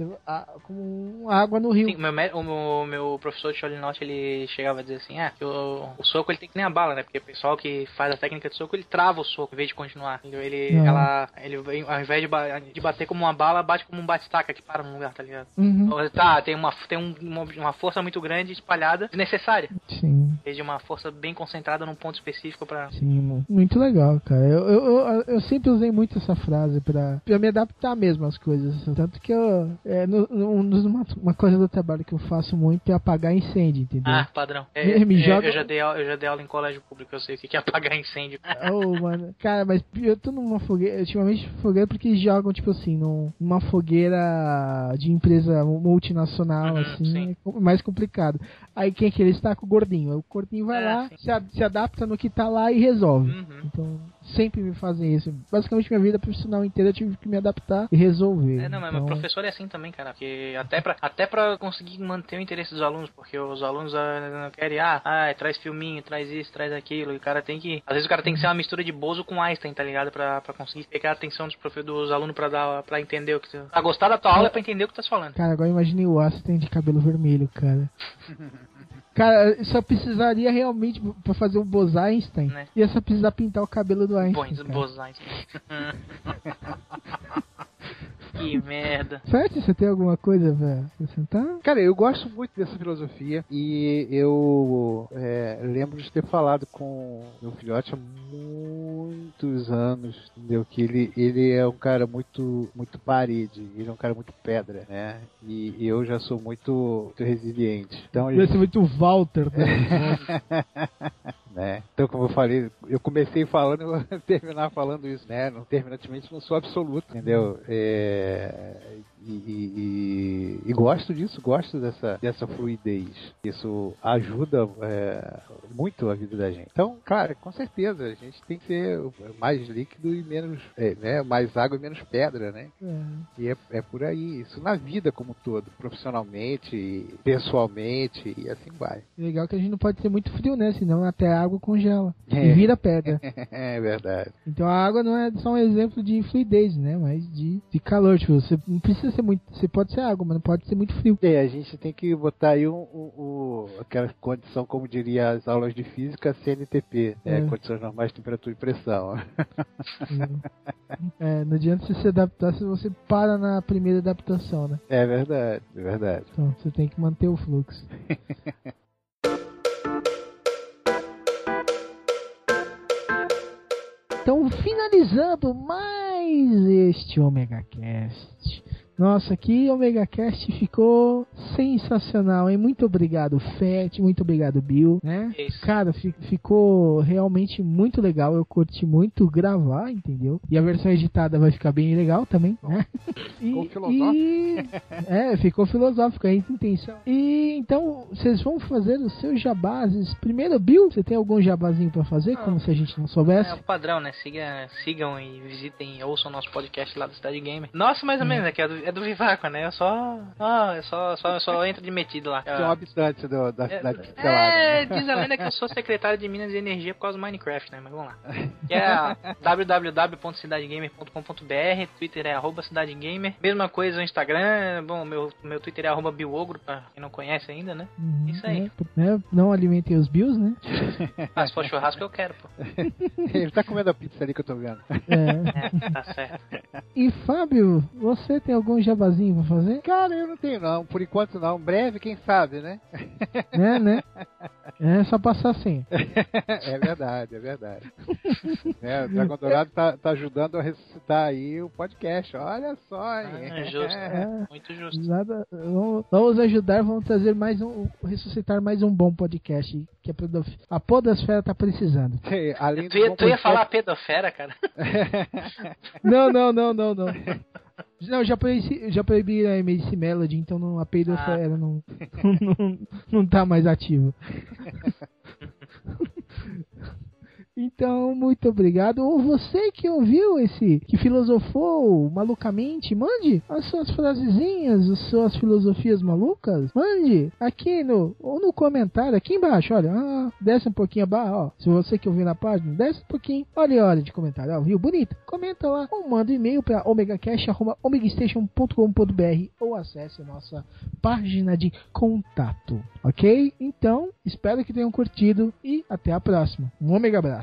[SPEAKER 3] Como água no rio.
[SPEAKER 4] Sim, o meu, o meu, meu professor de Cholinot, ele chegava a dizer assim, ah, que o, o soco ele tem que nem a bala, né? Porque o pessoal que faz a técnica de soco, ele trava o soco em vez de continuar. Ele,
[SPEAKER 3] Não.
[SPEAKER 4] ela, ele ao invés de, ba- de bater como uma bala, bate como um bate-staca que para num lugar, tá ligado?
[SPEAKER 3] Uhum.
[SPEAKER 4] Então, Tá, tem, uma, tem um- uma, uma força muito grande espalhada, desnecessária.
[SPEAKER 3] Sim.
[SPEAKER 4] Em vez de uma força bem concentrada num ponto específico pra...
[SPEAKER 3] Sim, mu- muito legal, cara. Eu, eu, eu, eu sempre usei muito essa frase pra, pra me adaptar mesmo às coisas. Tanto que eu. É, no, no- uma, uma coisa do trabalho que eu faço muito é apagar incêndio, entendeu?
[SPEAKER 4] Ah, padrão. É,
[SPEAKER 3] Me- me
[SPEAKER 4] é,
[SPEAKER 3] joga-
[SPEAKER 4] eu, já dei, eu já dei aula em colégio público, eu sei o que é apagar incêndio.
[SPEAKER 3] Oh, mano. Cara, mas eu tô numa fogueira. Ultimamente fogueira porque jogam, tipo assim, num- numa fogueira de empresa multinacional,
[SPEAKER 4] Uhum,
[SPEAKER 3] assim,
[SPEAKER 4] sim.
[SPEAKER 3] é mais complicado. Aí quem é que ele está com o gordinho? O gordinho vai
[SPEAKER 4] É,
[SPEAKER 3] lá,
[SPEAKER 4] sim.
[SPEAKER 3] se adapta no que tá lá e resolve.
[SPEAKER 4] Uhum.
[SPEAKER 3] Então, sempre me fazem isso. Basicamente, minha vida profissional inteira eu tive que me adaptar e resolver.
[SPEAKER 4] É, não, mas
[SPEAKER 3] então,
[SPEAKER 4] meu professor é assim também, cara. Porque até pra, até pra conseguir manter o interesse dos alunos, porque os alunos ah, não querem, ah, ah, traz filminho, traz isso, traz aquilo. E o cara tem que. Às vezes o cara tem que ser uma mistura de Bozo com Einstein, tá ligado? Pra, pra conseguir pegar a atenção dos, profe, dos alunos pra, dar, pra entender o que. Pra gostar da tua aula é pra entender o que tu tá falando.
[SPEAKER 3] Cara, agora imaginei o Aston de cabelo vermelho, cara. Cara, só precisaria realmente pra fazer um Bose Einstein.
[SPEAKER 4] Né?
[SPEAKER 3] Ia só precisar pintar o cabelo do Einstein.
[SPEAKER 4] Bozo Einstein. que merda.
[SPEAKER 3] Certo? Você tem alguma coisa pra acrescentar?
[SPEAKER 5] Cara, eu gosto muito dessa filosofia e eu é, lembro de ter falado com meu filhote há muitos anos, entendeu? Que ele, ele é um cara muito, muito parede, ele é um cara muito pedra, né? E eu já sou muito, muito resiliente. Então,
[SPEAKER 3] Ia ser muito Walter, né?
[SPEAKER 5] né? Então, como eu falei, eu comecei falando e vou terminar falando isso, né? Não, terminantemente não sou absoluto, entendeu? É, e, e- e- gosto disso, gosto dessa, dessa fluidez. Isso ajuda é, muito a vida da gente. Então, claro, com certeza, a gente tem que ser mais líquido e menos, é, né? Mais água e menos pedra, né?
[SPEAKER 3] É.
[SPEAKER 5] E é, é por aí, isso na vida como um todo, profissionalmente, pessoalmente e assim vai.
[SPEAKER 3] Legal que a gente não pode ser muito frio, né? Senão até a água congela.
[SPEAKER 5] É.
[SPEAKER 3] E vira pedra.
[SPEAKER 5] é verdade.
[SPEAKER 3] Então a água não é só um exemplo de fluidez, né? Mas de, de calor. Tipo, você não precisa ser muito. Você pode ser água, mas não pode ser muito frio.
[SPEAKER 5] É, a gente tem que botar aí um, um- um- aquela condição, como diria as aulas de física, CNTP, né?
[SPEAKER 3] É.
[SPEAKER 5] Condições normais de temperatura e pressão.
[SPEAKER 3] É, não adianta você se adaptar se você para na primeira adaptação, né?
[SPEAKER 5] É verdade, é verdade.
[SPEAKER 3] Então você tem que manter o fluxo. Então, finalizando mais este Omega Cast. Nossa, que Omega Cast ficou sensacional, hein? Muito obrigado, Fett, muito obrigado, Bill, né?
[SPEAKER 4] Isso.
[SPEAKER 3] Cara, fi- ficou realmente muito legal. Eu curti muito gravar, entendeu? E a versão editada vai ficar bem legal também, né? E,
[SPEAKER 5] Ficou filosófico.
[SPEAKER 3] e- é, ficou filosófico, é intenção. E então, vocês vão fazer os seus jabazes. Primeiro, Bill, você tem algum jabazinho pra fazer? Como se a gente não soubesse?
[SPEAKER 4] É o padrão, né? Siga, sigam e visitem, ouçam nosso podcast lá do Cidade Gamer. Nossa, mais ou menos, é que é do, é do Vivaco, né? Eu só. Ah, eu só, só, eu só entro de metido lá.
[SPEAKER 5] Você é um habitante do- da
[SPEAKER 4] É,
[SPEAKER 5] cidade pixelada.
[SPEAKER 4] é,
[SPEAKER 5] né?
[SPEAKER 4] diz a lenda que eu sou secretário de Minas e Energia por causa do Minecraft, né? Mas vamos lá. Que é www.cidadegamer.com.br, Twitter é arroba cidadegamer. Mesma coisa no Instagram, bom, meu, meu Twitter é arroba biogro, pra quem não conhece ainda, né?
[SPEAKER 3] Uhum,
[SPEAKER 4] Isso aí.
[SPEAKER 3] Né? Não alimentem os Bills, né?
[SPEAKER 4] Ah, se for churrasco eu quero, pô.
[SPEAKER 5] Ele tá comendo a pizza ali que eu tô vendo.
[SPEAKER 3] É.
[SPEAKER 4] É, tá certo.
[SPEAKER 3] E Fábio, você tem algum jabazinho pra fazer?
[SPEAKER 5] Cara, eu não tenho não, por enquanto não. Breve, quem sabe, né?
[SPEAKER 3] né, né? É só passar a senha.
[SPEAKER 5] é verdade, é verdade. né, o Dragão Dourado tá, tá ajudando a ressuscitar aí o podcast. Olha só, hein?
[SPEAKER 4] Ah, justo.
[SPEAKER 3] É.
[SPEAKER 4] Muito justo.
[SPEAKER 3] Nada, vamos, vamos ajudar, vamos trazer mais um, ressuscitar mais um bom podcast que a, podof- a podosfera tá precisando.
[SPEAKER 5] Além
[SPEAKER 4] Tu ia, tu ia
[SPEAKER 5] podcast-
[SPEAKER 4] falar pedofera, cara?
[SPEAKER 3] Não, não, não, não, não. Não, já proibi, já proibi a MC Melody, então não, a peidofera não, não, não tá mais ativa. Então, muito obrigado. Ou você que ouviu esse, que filosofou malucamente, mande as suas frasezinhas, as suas filosofias malucas. Mande aqui no, ou no comentário, aqui embaixo, olha. Ah, desce um pouquinho abaixo, ó. Se você que ouviu na página, desce um pouquinho. Olha a hora de comentário, ó, viu? Bonito. Comenta lá ou manda um e-mail para omegacast.omegastation.com.br ou acesse a nossa página de contato, ok? Então, espero que tenham curtido e até a próxima. Um ômega abraço.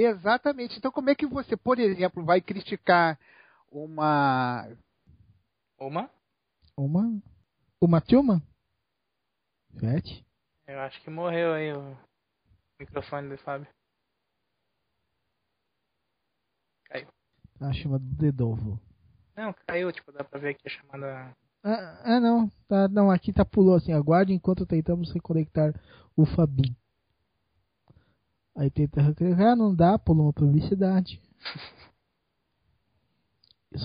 [SPEAKER 5] Exatamente. Então, como é que você, por exemplo, vai criticar uma.
[SPEAKER 4] Uma?
[SPEAKER 3] Uma. Uma turma? Sete.
[SPEAKER 4] Eu acho que morreu aí o microfone do Fábio. Caiu.
[SPEAKER 3] A chamada do Dedovo.
[SPEAKER 4] Não, caiu, tipo, dá pra ver aqui a chamada.
[SPEAKER 3] Ah, ah, não. Tá, não, aqui tá pulou assim. Aguarde enquanto tentamos reconectar o Fabinho. Aí tenta recarregar, não dá, pula uma publicidade.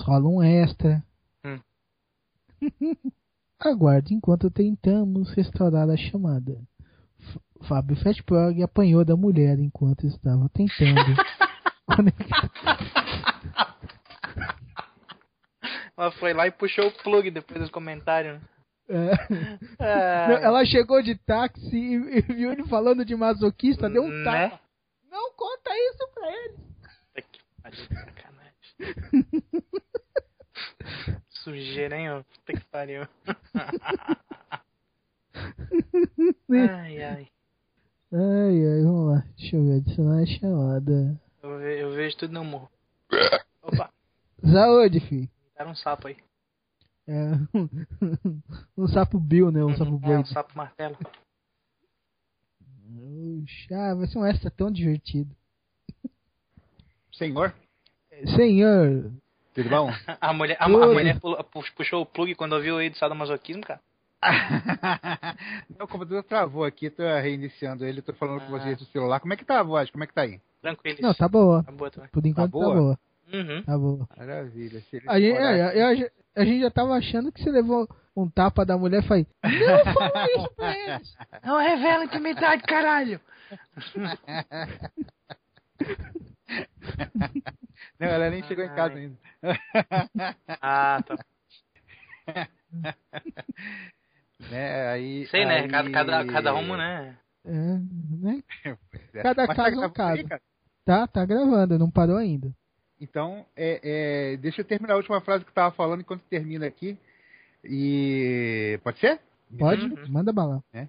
[SPEAKER 3] Rola um extra.
[SPEAKER 4] Hum.
[SPEAKER 3] Aguarde enquanto tentamos restaurar a chamada. F- Fábio Fatprog apanhou da mulher enquanto estava tentando conectar.
[SPEAKER 4] Ela foi lá e puxou o plug depois dos comentários.
[SPEAKER 3] É.
[SPEAKER 4] Ah,
[SPEAKER 3] Não, Ela chegou de táxi e e viu ele falando de masoquista, deu um
[SPEAKER 4] Né?
[SPEAKER 3] tapa. Não conta isso pra ele.
[SPEAKER 4] Puta que pariu, sacanagem. Sujeira, hein. Puta que pariu. ai, ai.
[SPEAKER 3] Ai, ai, vamos lá. Deixa eu ver, adicionar a chamada.
[SPEAKER 4] Eu, ve- eu vejo tudo no morro. Opa,
[SPEAKER 3] Saúde, filho.
[SPEAKER 4] era um sapo aí.
[SPEAKER 3] É, um sapo Bill, né? Um sapo
[SPEAKER 4] é, um sapo martelo.
[SPEAKER 3] Puxa, ah, vai ser um extra tão divertido.
[SPEAKER 5] Senhor,
[SPEAKER 3] Senhor,
[SPEAKER 5] tudo bom?
[SPEAKER 4] A mulher, a, a mulher puxou o plug quando ouviu aí do sadomasoquismo, cara.
[SPEAKER 5] Meu computador travou aqui, tô reiniciando ele, tô falando com
[SPEAKER 4] Ah.
[SPEAKER 5] vocês do celular. Como é que tá a voz? Como é que tá aí?
[SPEAKER 4] Tranquilo.
[SPEAKER 3] não, tá boa.
[SPEAKER 4] Tá boa também.
[SPEAKER 3] Por enquanto tá
[SPEAKER 5] boa?
[SPEAKER 3] boa.
[SPEAKER 4] Uhum.
[SPEAKER 3] Tá boa.
[SPEAKER 5] Maravilha.
[SPEAKER 3] A gente, é, a gente já tava achando que você levou um tapa da mulher e falei, não fala isso pra eles.
[SPEAKER 4] Não revela intimidade, caralho.
[SPEAKER 5] Não, ela nem chegou em casa
[SPEAKER 4] Ai.
[SPEAKER 5] ainda.
[SPEAKER 4] Ah, tá.
[SPEAKER 5] né, aí,
[SPEAKER 4] Sei, né?
[SPEAKER 5] aí-
[SPEAKER 4] Cada, cada, cada rumo, né?
[SPEAKER 3] É, né?
[SPEAKER 5] É.
[SPEAKER 3] Cada
[SPEAKER 5] Mas
[SPEAKER 3] caso é um
[SPEAKER 5] aí,
[SPEAKER 3] caso. Tá, tá gravando, não parou ainda.
[SPEAKER 5] Então, é, é, deixa eu terminar a última frase que eu tava falando enquanto termina aqui. E. Pode ser?
[SPEAKER 3] Pode?
[SPEAKER 4] Uhum.
[SPEAKER 3] Manda bala.
[SPEAKER 5] né?